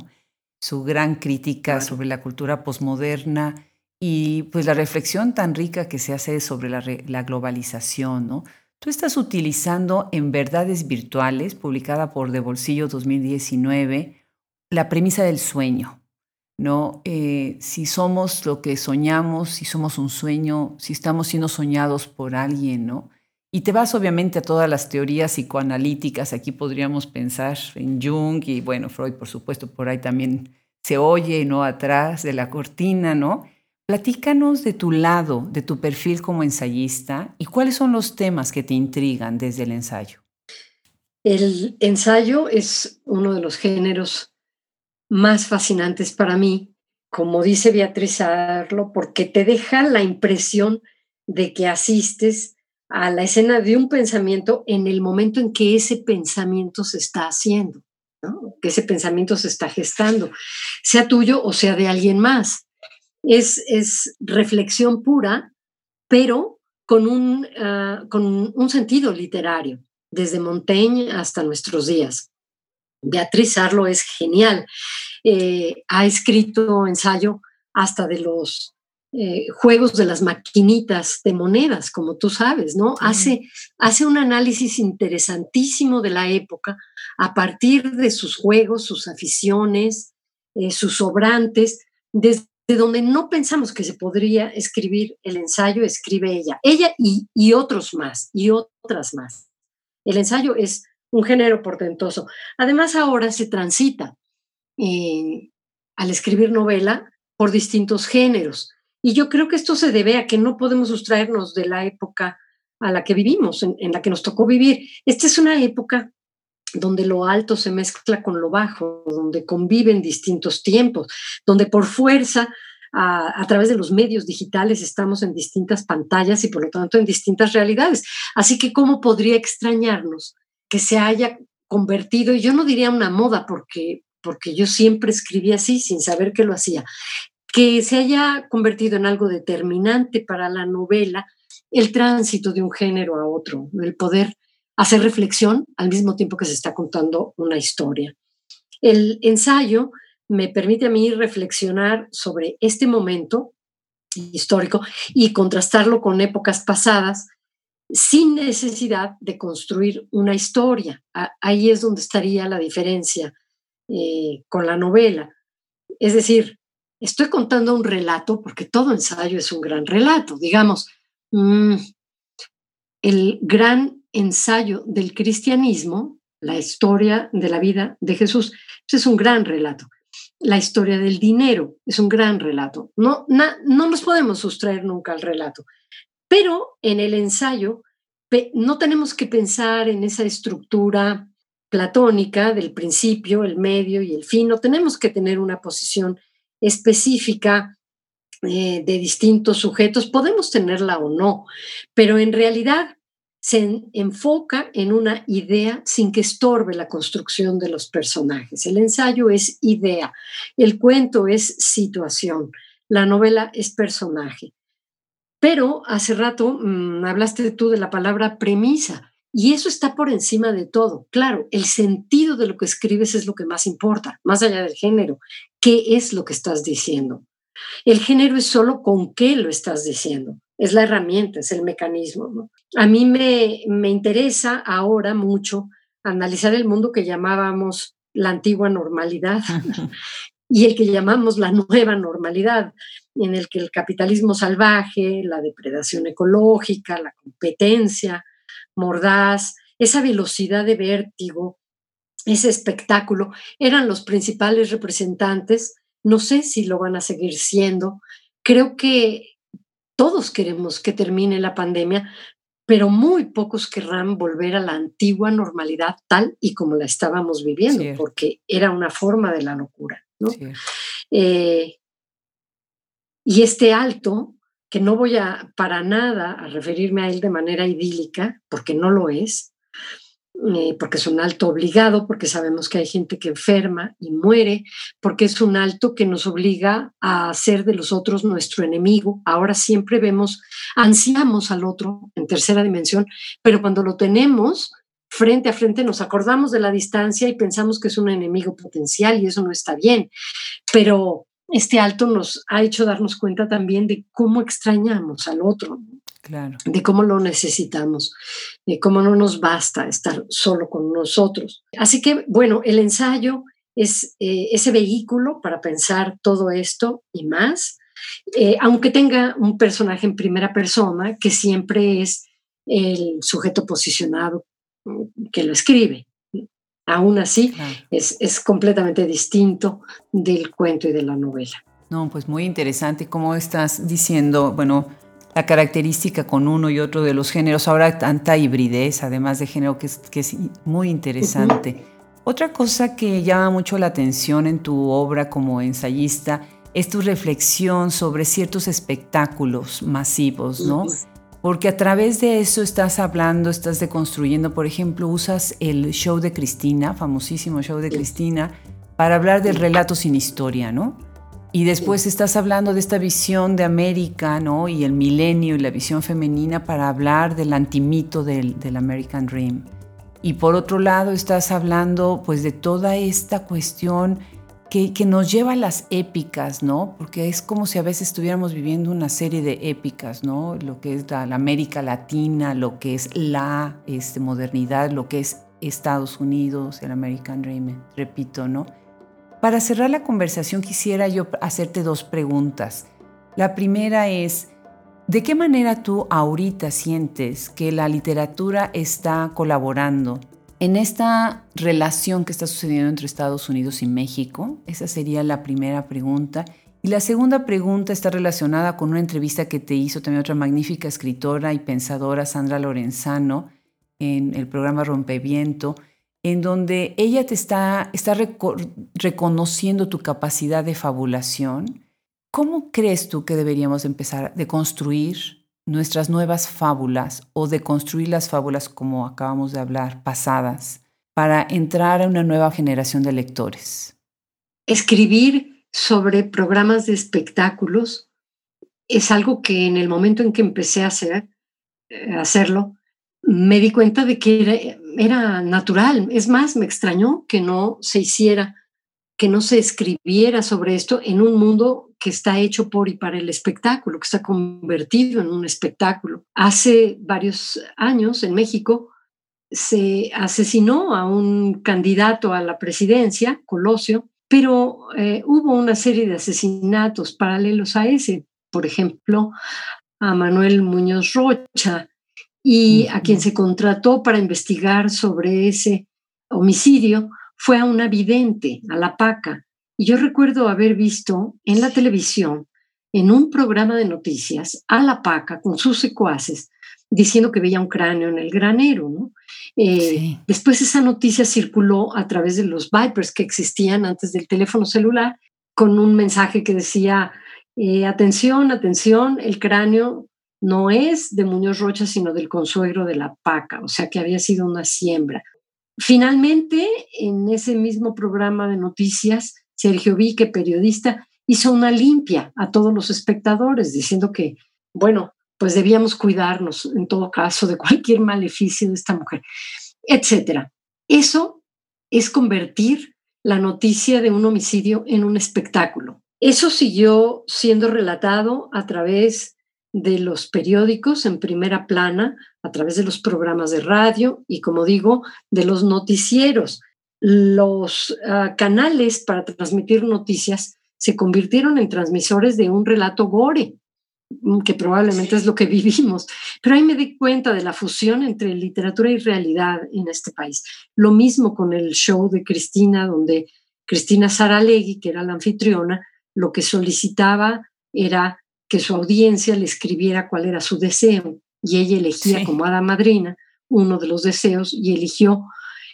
Su gran crítica sobre la cultura posmoderna y pues la reflexión tan rica que se hace sobre la, la globalización, ¿no? Tú estás utilizando en Verdades Virtuales, publicada por De Bolsillo 2019, la premisa del sueño, ¿no? Eh, si somos lo que soñamos, si somos un sueño, si estamos siendo soñados por alguien, ¿no? Y te vas obviamente a todas las teorías psicoanalíticas, aquí podríamos pensar en Jung y bueno, Freud por supuesto, por ahí también se oye, ¿no? Atrás de la cortina, ¿no? Platícanos de tu lado, de tu perfil como ensayista y cuáles son los temas que te intrigan desde el ensayo. El ensayo es uno de los géneros más fascinantes para mí, como dice Beatriz Arlo, porque te deja la impresión de que asistes a la escena de un pensamiento en el momento en que ese pensamiento se está haciendo, que ese pensamiento se está gestando, sea tuyo o sea de alguien más. Es, es reflexión pura, pero con un, ah, con un sentido literario, desde Montaigne hasta nuestros días. Beatriz Arlo es genial. Eh, ha escrito ensayo hasta de los eh, juegos de las maquinitas de monedas, como tú sabes, ¿no? Hace, hace un análisis interesantísimo de la época a partir de sus juegos, sus aficiones, eh, sus sobrantes, desde donde no pensamos que se podría escribir el ensayo, escribe ella, ella y, y otros más, y otras más. El ensayo es un género portentoso. Además, ahora se transita eh, al escribir novela por distintos géneros. Y yo creo que esto se debe a que no podemos sustraernos de la época a la que vivimos, en, la que nos tocó vivir. Esta es una época donde lo alto se mezcla con lo bajo, donde conviven distintos tiempos, donde por fuerza a, través de los medios digitales estamos en distintas pantallas y por lo tanto en distintas realidades. Así que, ¿cómo podría extrañarnos que se haya convertido, y yo no diría una moda porque, porque yo siempre escribí así sin saber que lo hacía, que se haya convertido en algo determinante para la novela el tránsito de un género a otro, el poder hacer reflexión al mismo tiempo que se está contando una historia. El ensayo me permite a mí reflexionar sobre este momento histórico y contrastarlo con épocas pasadas sin necesidad de construir una historia. Ahí es donde estaría la diferencia eh, con la novela. Es decir, estoy contando un relato, porque todo ensayo es un gran relato, digamos, mm, el gran ensayo del cristianismo, la historia de la vida de Jesús, es un gran relato. La historia del dinero es un gran relato. No, no nos podemos sustraer nunca al relato. Pero en el ensayo no tenemos que pensar en esa estructura platónica del principio, el medio y el fin. No tenemos que tener una posición específica eh, de distintos sujetos, podemos tenerla o no, pero en realidad se enfoca en una idea sin que estorbe la construcción de los personajes. El ensayo es idea, el cuento es situación, la novela es personaje. Pero hace rato mm, hablaste tú de la palabra premisa. Y eso está por encima de todo. Claro, el sentido de lo que escribes es lo que más importa, más allá del género. ¿Qué es lo que estás diciendo? El género es solo con qué lo estás diciendo. Es la herramienta, es el mecanismo. A mí me, me interesa ahora mucho analizar el mundo que llamábamos la antigua normalidad *laughs* y el que llamamos la nueva normalidad, en el que el capitalismo salvaje, la depredación ecológica, la competencia, mordaz, esa velocidad de vértigo, ese espectáculo, eran los principales representantes. No sé si lo van a seguir siendo. Creo que todos queremos que termine la pandemia, pero muy pocos querrán volver a la antigua normalidad tal y como la estábamos viviendo, porque era una forma de la locura. Eh, y este alto, que no voy a para nada a referirme a él de manera idílica, porque no lo es, eh, porque es un alto obligado, porque sabemos que hay gente que enferma y muere, porque es un alto que nos obliga a hacer de los otros nuestro enemigo. Ahora siempre vemos, ansiamos al otro en tercera dimensión, pero cuando lo tenemos frente a frente nos acordamos de la distancia y pensamos que es un enemigo potencial y eso no está bien. Pero este alto nos ha hecho darnos cuenta también de cómo extrañamos al otro. De cómo lo necesitamos, de cómo no nos basta estar solo con nosotros. Así que, bueno, el ensayo es eh, ese vehículo para pensar todo esto y más, eh, aunque tenga un personaje en primera persona que siempre es el sujeto posicionado mm, que lo escribe. Aún así, es, es completamente distinto del cuento y de la novela. No, pues muy interesante cómo estás diciendo, bueno, la característica con uno y otro de los géneros, ahora tanta hibridez, además de género, que es, que es muy interesante. Otra cosa que llama mucho la atención en tu obra como ensayista es tu reflexión sobre ciertos espectáculos masivos, ¿no? Porque a través de eso estás hablando, estás deconstruyendo, por ejemplo, usas el show de Cristina, famosísimo show de Cristina, para hablar del relato sin historia, ¿no? Y después estás hablando de esta visión de América, ¿no? Y el milenio y la visión femenina para hablar del antimito del, del American Dream. Y por otro lado estás hablando pues de toda esta cuestión que, nos lleva a las épicas, ¿no? Porque es como si a veces estuviéramos viviendo una serie de épicas, ¿no? Lo que es la, América Latina, lo que es la este, modernidad, lo que es Estados Unidos, el American Dream, repito, ¿no? Para cerrar la conversación quisiera yo hacerte dos preguntas. La primera es, ¿de qué manera tú ahorita sientes que la literatura está colaborando en esta relación que está sucediendo entre Estados Unidos y México? Esa sería la primera pregunta. Y la segunda pregunta está relacionada con una entrevista que te hizo también otra magnífica escritora y pensadora, Sandra Lorenzano, en el programa Rompeviento en donde ella te está, está reconociendo tu capacidad de fabulación. ¿Cómo crees tú que deberíamos empezar de construir nuestras nuevas fábulas o de construir las fábulas como acabamos de hablar, pasadas, para entrar a una nueva generación de lectores? Escribir sobre programas de espectáculos es algo que en el momento en que empecé a hacer, eh, hacerlo, me di cuenta de que era, natural. Es más, me extrañó que no se hiciera, que no se escribiera sobre esto en un mundo que está hecho por y para el espectáculo, que está convertido en un espectáculo. Hace varios años en México se asesinó a un candidato a la presidencia, Colosio, pero eh, hubo una serie de asesinatos paralelos a ese. Por ejemplo, a Manuel Muñoz Rocha, y a quien se contrató para investigar sobre ese homicidio fue a una vidente, a la paca. Y yo recuerdo haber visto en la televisión, en un programa de noticias, a la paca con sus secuaces diciendo que veía un cráneo en el granero. ¿no? Eh, después esa noticia circuló a través de los Vipers que existían antes del teléfono celular con un mensaje que decía, eh, atención, atención, el cráneo no es de Muñoz Rocha, sino del consuegro de la Paca, o sea que había sido una siembra. Finalmente, en ese mismo programa de noticias, Sergio Vique, periodista, hizo una limpia a todos los espectadores, diciendo que, bueno, pues debíamos cuidarnos en todo caso de cualquier maleficio de esta mujer, etcétera. Eso es convertir la noticia de un homicidio en un espectáculo. Eso siguió siendo relatado a través de los periódicos en primera plana, a través de los programas de radio y, como digo, de los noticieros. Los ah, canales para transmitir noticias se convirtieron en transmisores de un relato gore, mm, que probablemente es lo que *laughs* vivimos. Pero ahí me di cuenta de la fusión entre literatura y realidad en este país. Lo mismo con el show de Cristina, donde Cristina Saralegui, que era la anfitriona, lo que solicitaba era que su audiencia le escribiera cuál era su deseo. y ella elegía como hada madrina uno de los deseos y eligió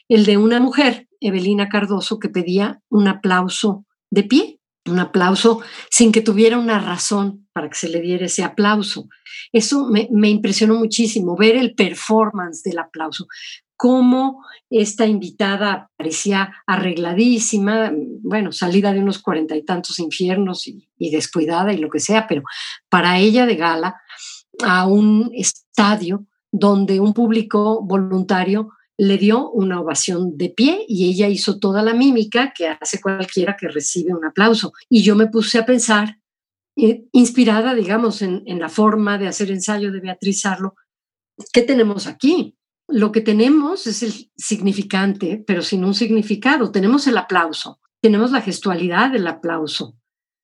el de una mujer, Evelina Cardoso, que pedía un aplauso de pie, un aplauso sin que tuviera una razón para que se le diera ese aplauso. Eso me, impresionó muchísimo, ver el performance del aplauso, cómo esta invitada parecía arregladísima, bueno, salida de unos cuarenta y tantos infiernos y, descuidada y lo que sea, pero para ella de gala a un estadio donde un público voluntario le dio una ovación de pie y ella hizo toda la mímica que hace cualquiera que recibe un aplauso. Y yo me puse a pensar, eh, inspirada, digamos, en, en, la forma de hacer ensayo de Beatriz Arlo, ¿qué tenemos aquí? Lo que tenemos es el significante, pero sin un significado. Tenemos el aplauso, tenemos la gestualidad del aplauso,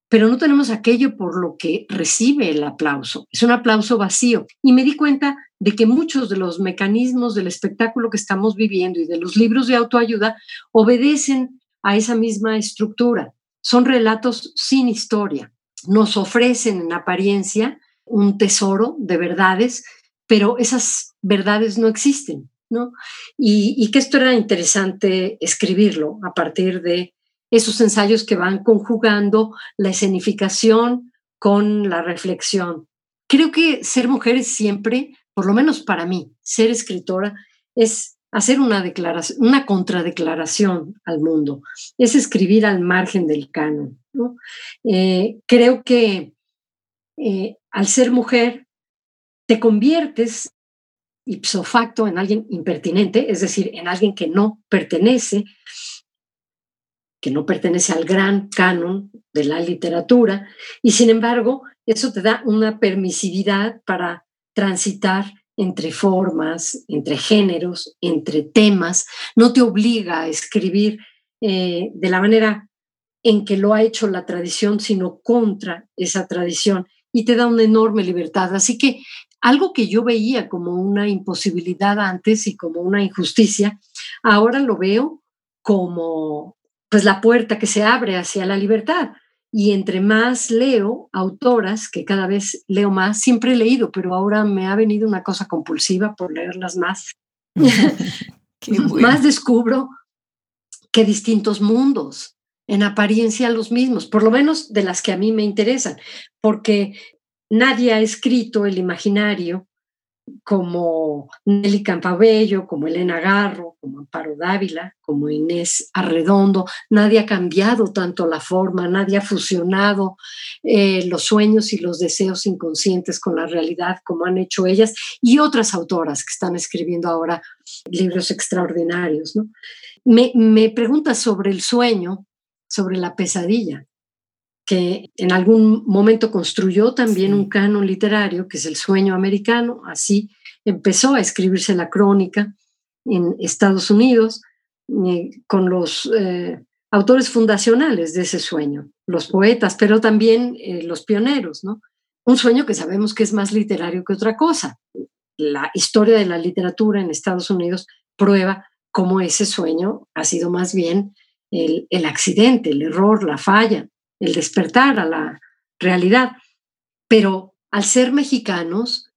pero no tenemos aquello por lo que recibe el aplauso. Es un aplauso vacío. Y me di cuenta de que muchos de los mecanismos del espectáculo que estamos viviendo y de los libros de autoayuda obedecen a esa misma estructura. Son relatos sin historia. Nos ofrecen en apariencia un tesoro de verdades, pero esas verdades no existen, ¿no? Y, y que esto era interesante escribirlo a partir de esos ensayos que van conjugando la escenificación con la reflexión. Creo que ser mujer es siempre, por lo menos para mí, ser escritora es hacer una declaración, una contradeclaración al mundo, es escribir al margen del canon. ¿no? Eh, creo que eh, al ser mujer te conviertes ipso facto en alguien impertinente, es decir, en alguien que no pertenece, que no pertenece al gran canon de la literatura, y sin embargo, eso te da una permisividad para transitar entre formas, entre géneros, entre temas, no te obliga a escribir eh, de la manera en que lo ha hecho la tradición, sino contra esa tradición, y te da una enorme libertad. Así que algo que yo veía como una imposibilidad antes y como una injusticia, ahora lo veo como pues la puerta que se abre hacia la libertad. Y entre más leo autoras, que cada vez leo más, siempre he leído, pero ahora me ha venido una cosa compulsiva por leerlas más. *laughs* Más descubro que distintos mundos, en apariencia los mismos, por lo menos de las que a mí me interesan, porque nadie ha escrito el imaginario como Nelly Campabello, como Elena Garro, como Amparo Dávila, como Inés Arredondo. Nadie ha cambiado tanto la forma, nadie ha fusionado eh, los sueños y los deseos inconscientes con la realidad como han hecho ellas y otras autoras que están escribiendo ahora libros extraordinarios. Me, me pregunta sobre el sueño, sobre la pesadilla que en algún momento construyó también un canon literario, que es el sueño americano, así empezó a escribirse la crónica en Estados Unidos eh, con los eh, autores fundacionales de ese sueño, los poetas, pero también eh, los pioneros, ¿no? Un sueño que sabemos que es más literario que otra cosa. La historia de la literatura en Estados Unidos prueba cómo ese sueño ha sido más bien el, el accidente, el error, la falla, el despertar a la realidad. Pero al ser mexicanos,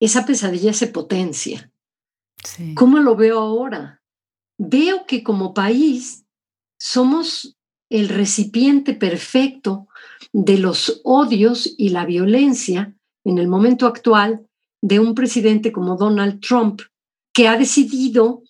esa pesadilla se potencia. ¿Cómo lo veo ahora? Veo que como país somos el recipiente perfecto de los odios y la violencia en el momento actual de un presidente como Donald Trump, que ha decidido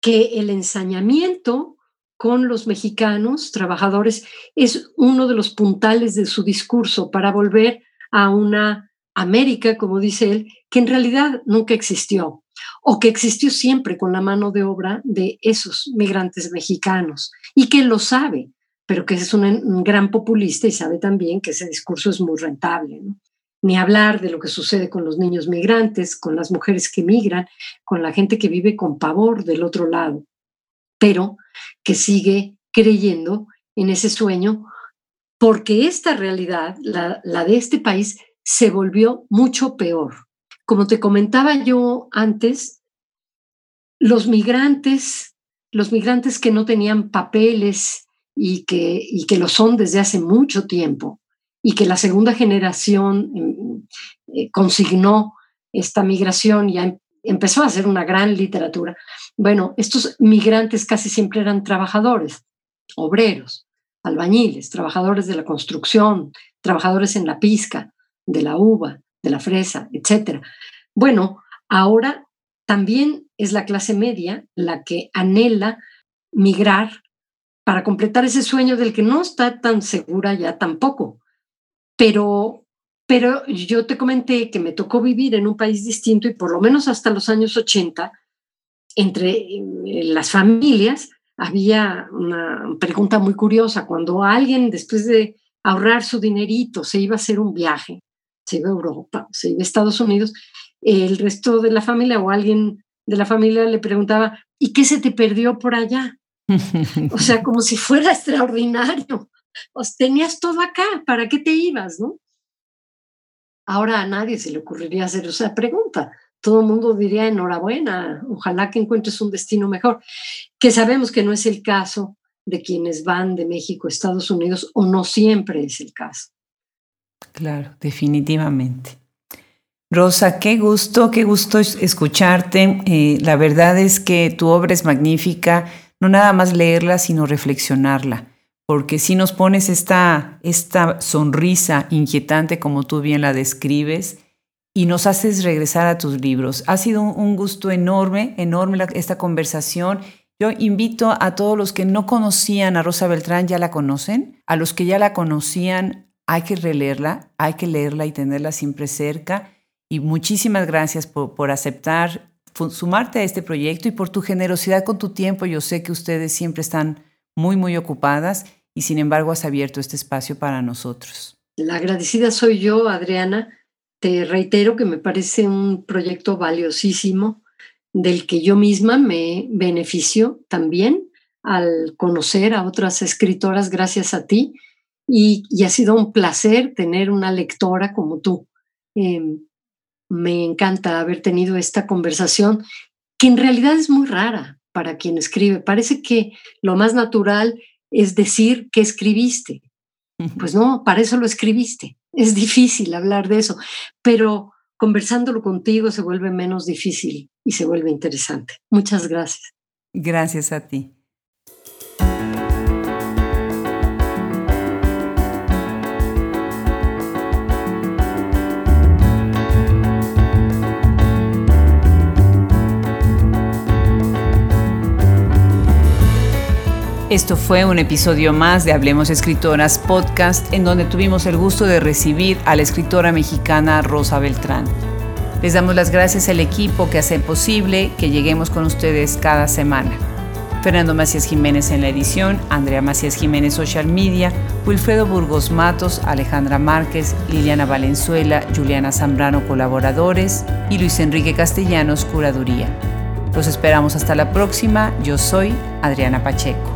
que el ensañamiento con los mexicanos trabajadores es uno de los puntales de su discurso para volver a una América, como dice él, que en realidad nunca existió o que existió siempre con la mano de obra de esos migrantes mexicanos y que lo sabe, pero que es un, gran populista y sabe también que ese discurso es muy rentable. Ni hablar de lo que sucede con los niños migrantes, con las mujeres que migran, con la gente que vive con pavor del otro lado pero que sigue creyendo en ese sueño, porque esta realidad, la, de este país, se volvió mucho peor. Como te comentaba yo antes, los migrantes, los migrantes que no tenían papeles y que, y que lo son desde hace mucho tiempo, y que la segunda generación mm, eh, consignó esta migración ya em, empezó a ser una gran literatura. Bueno, estos migrantes casi siempre eran trabajadores, obreros, albañiles, trabajadores de la construcción, trabajadores en la pizca, de la uva, de la fresa, etc. Bueno, ahora también es la clase media la que anhela migrar para completar ese sueño del que no está tan segura ya tampoco. Pero, pero yo te comenté que me tocó vivir en un país distinto y por lo menos hasta los años 80, entre eh, las familias, había una pregunta muy curiosa. Cuando alguien, después de ahorrar su dinerito, se iba a hacer un viaje, se iba a Europa, se iba a Estados Unidos, el resto de la familia o alguien de la familia le preguntaba, ¿y qué se te perdió por allá? o sea, como si fuera extraordinario. Pues tenías todo acá, ¿para qué te ibas, no? Ahora a nadie se le ocurriría hacer esa pregunta. Todo el mundo diría enhorabuena, ojalá que encuentres un destino mejor, que sabemos que no es el caso de quienes van de México a Estados Unidos o no siempre es el caso. Claro, definitivamente. Rosa, qué gusto, qué gusto escucharte. Eh, la verdad es que tu obra es magnífica, no nada más leerla, sino reflexionarla, porque si nos pones esta, esta sonrisa inquietante como tú bien la describes y nos haces regresar a tus libros. Ha sido un gusto enorme, enorme esta conversación. Yo invito a todos los que no conocían a Rosa Beltrán, ya la conocen. A los que ya la conocían, hay que releerla, hay que leerla y tenerla siempre cerca. Y muchísimas gracias por, por aceptar sumarte a este proyecto y por tu generosidad con tu tiempo. Yo sé que ustedes siempre están muy, muy ocupadas y sin embargo has abierto este espacio para nosotros. La agradecida soy yo, Adriana. Te reitero que me parece un proyecto valiosísimo del que yo misma me beneficio también al conocer a otras escritoras gracias a ti y, ha sido un placer tener una lectora como tú. Em, me encanta haber tenido esta conversación que en realidad es muy rara para quien escribe. Parece que lo más natural es decir que escribiste. Pues no, para eso lo escribiste. Es difícil hablar de eso, pero conversándolo contigo se vuelve menos difícil y se vuelve interesante. Muchas gracias. Gracias a ti. Esto fue un episodio más de Hablemos Escritoras Podcast, en donde tuvimos el gusto de recibir a la escritora mexicana Rosa Beltrán. Les damos las gracias al equipo que hace posible que lleguemos con ustedes cada semana. Fernando Macías Jiménez en la edición, Andrea Macías Jiménez Social Media, Wilfredo Burgos Matos, Alejandra Márquez, Liliana Valenzuela, Juliana Zambrano colaboradores y Luis Enrique Castellanos curaduría. Los esperamos hasta la próxima. Yo soy Adriana Pacheco.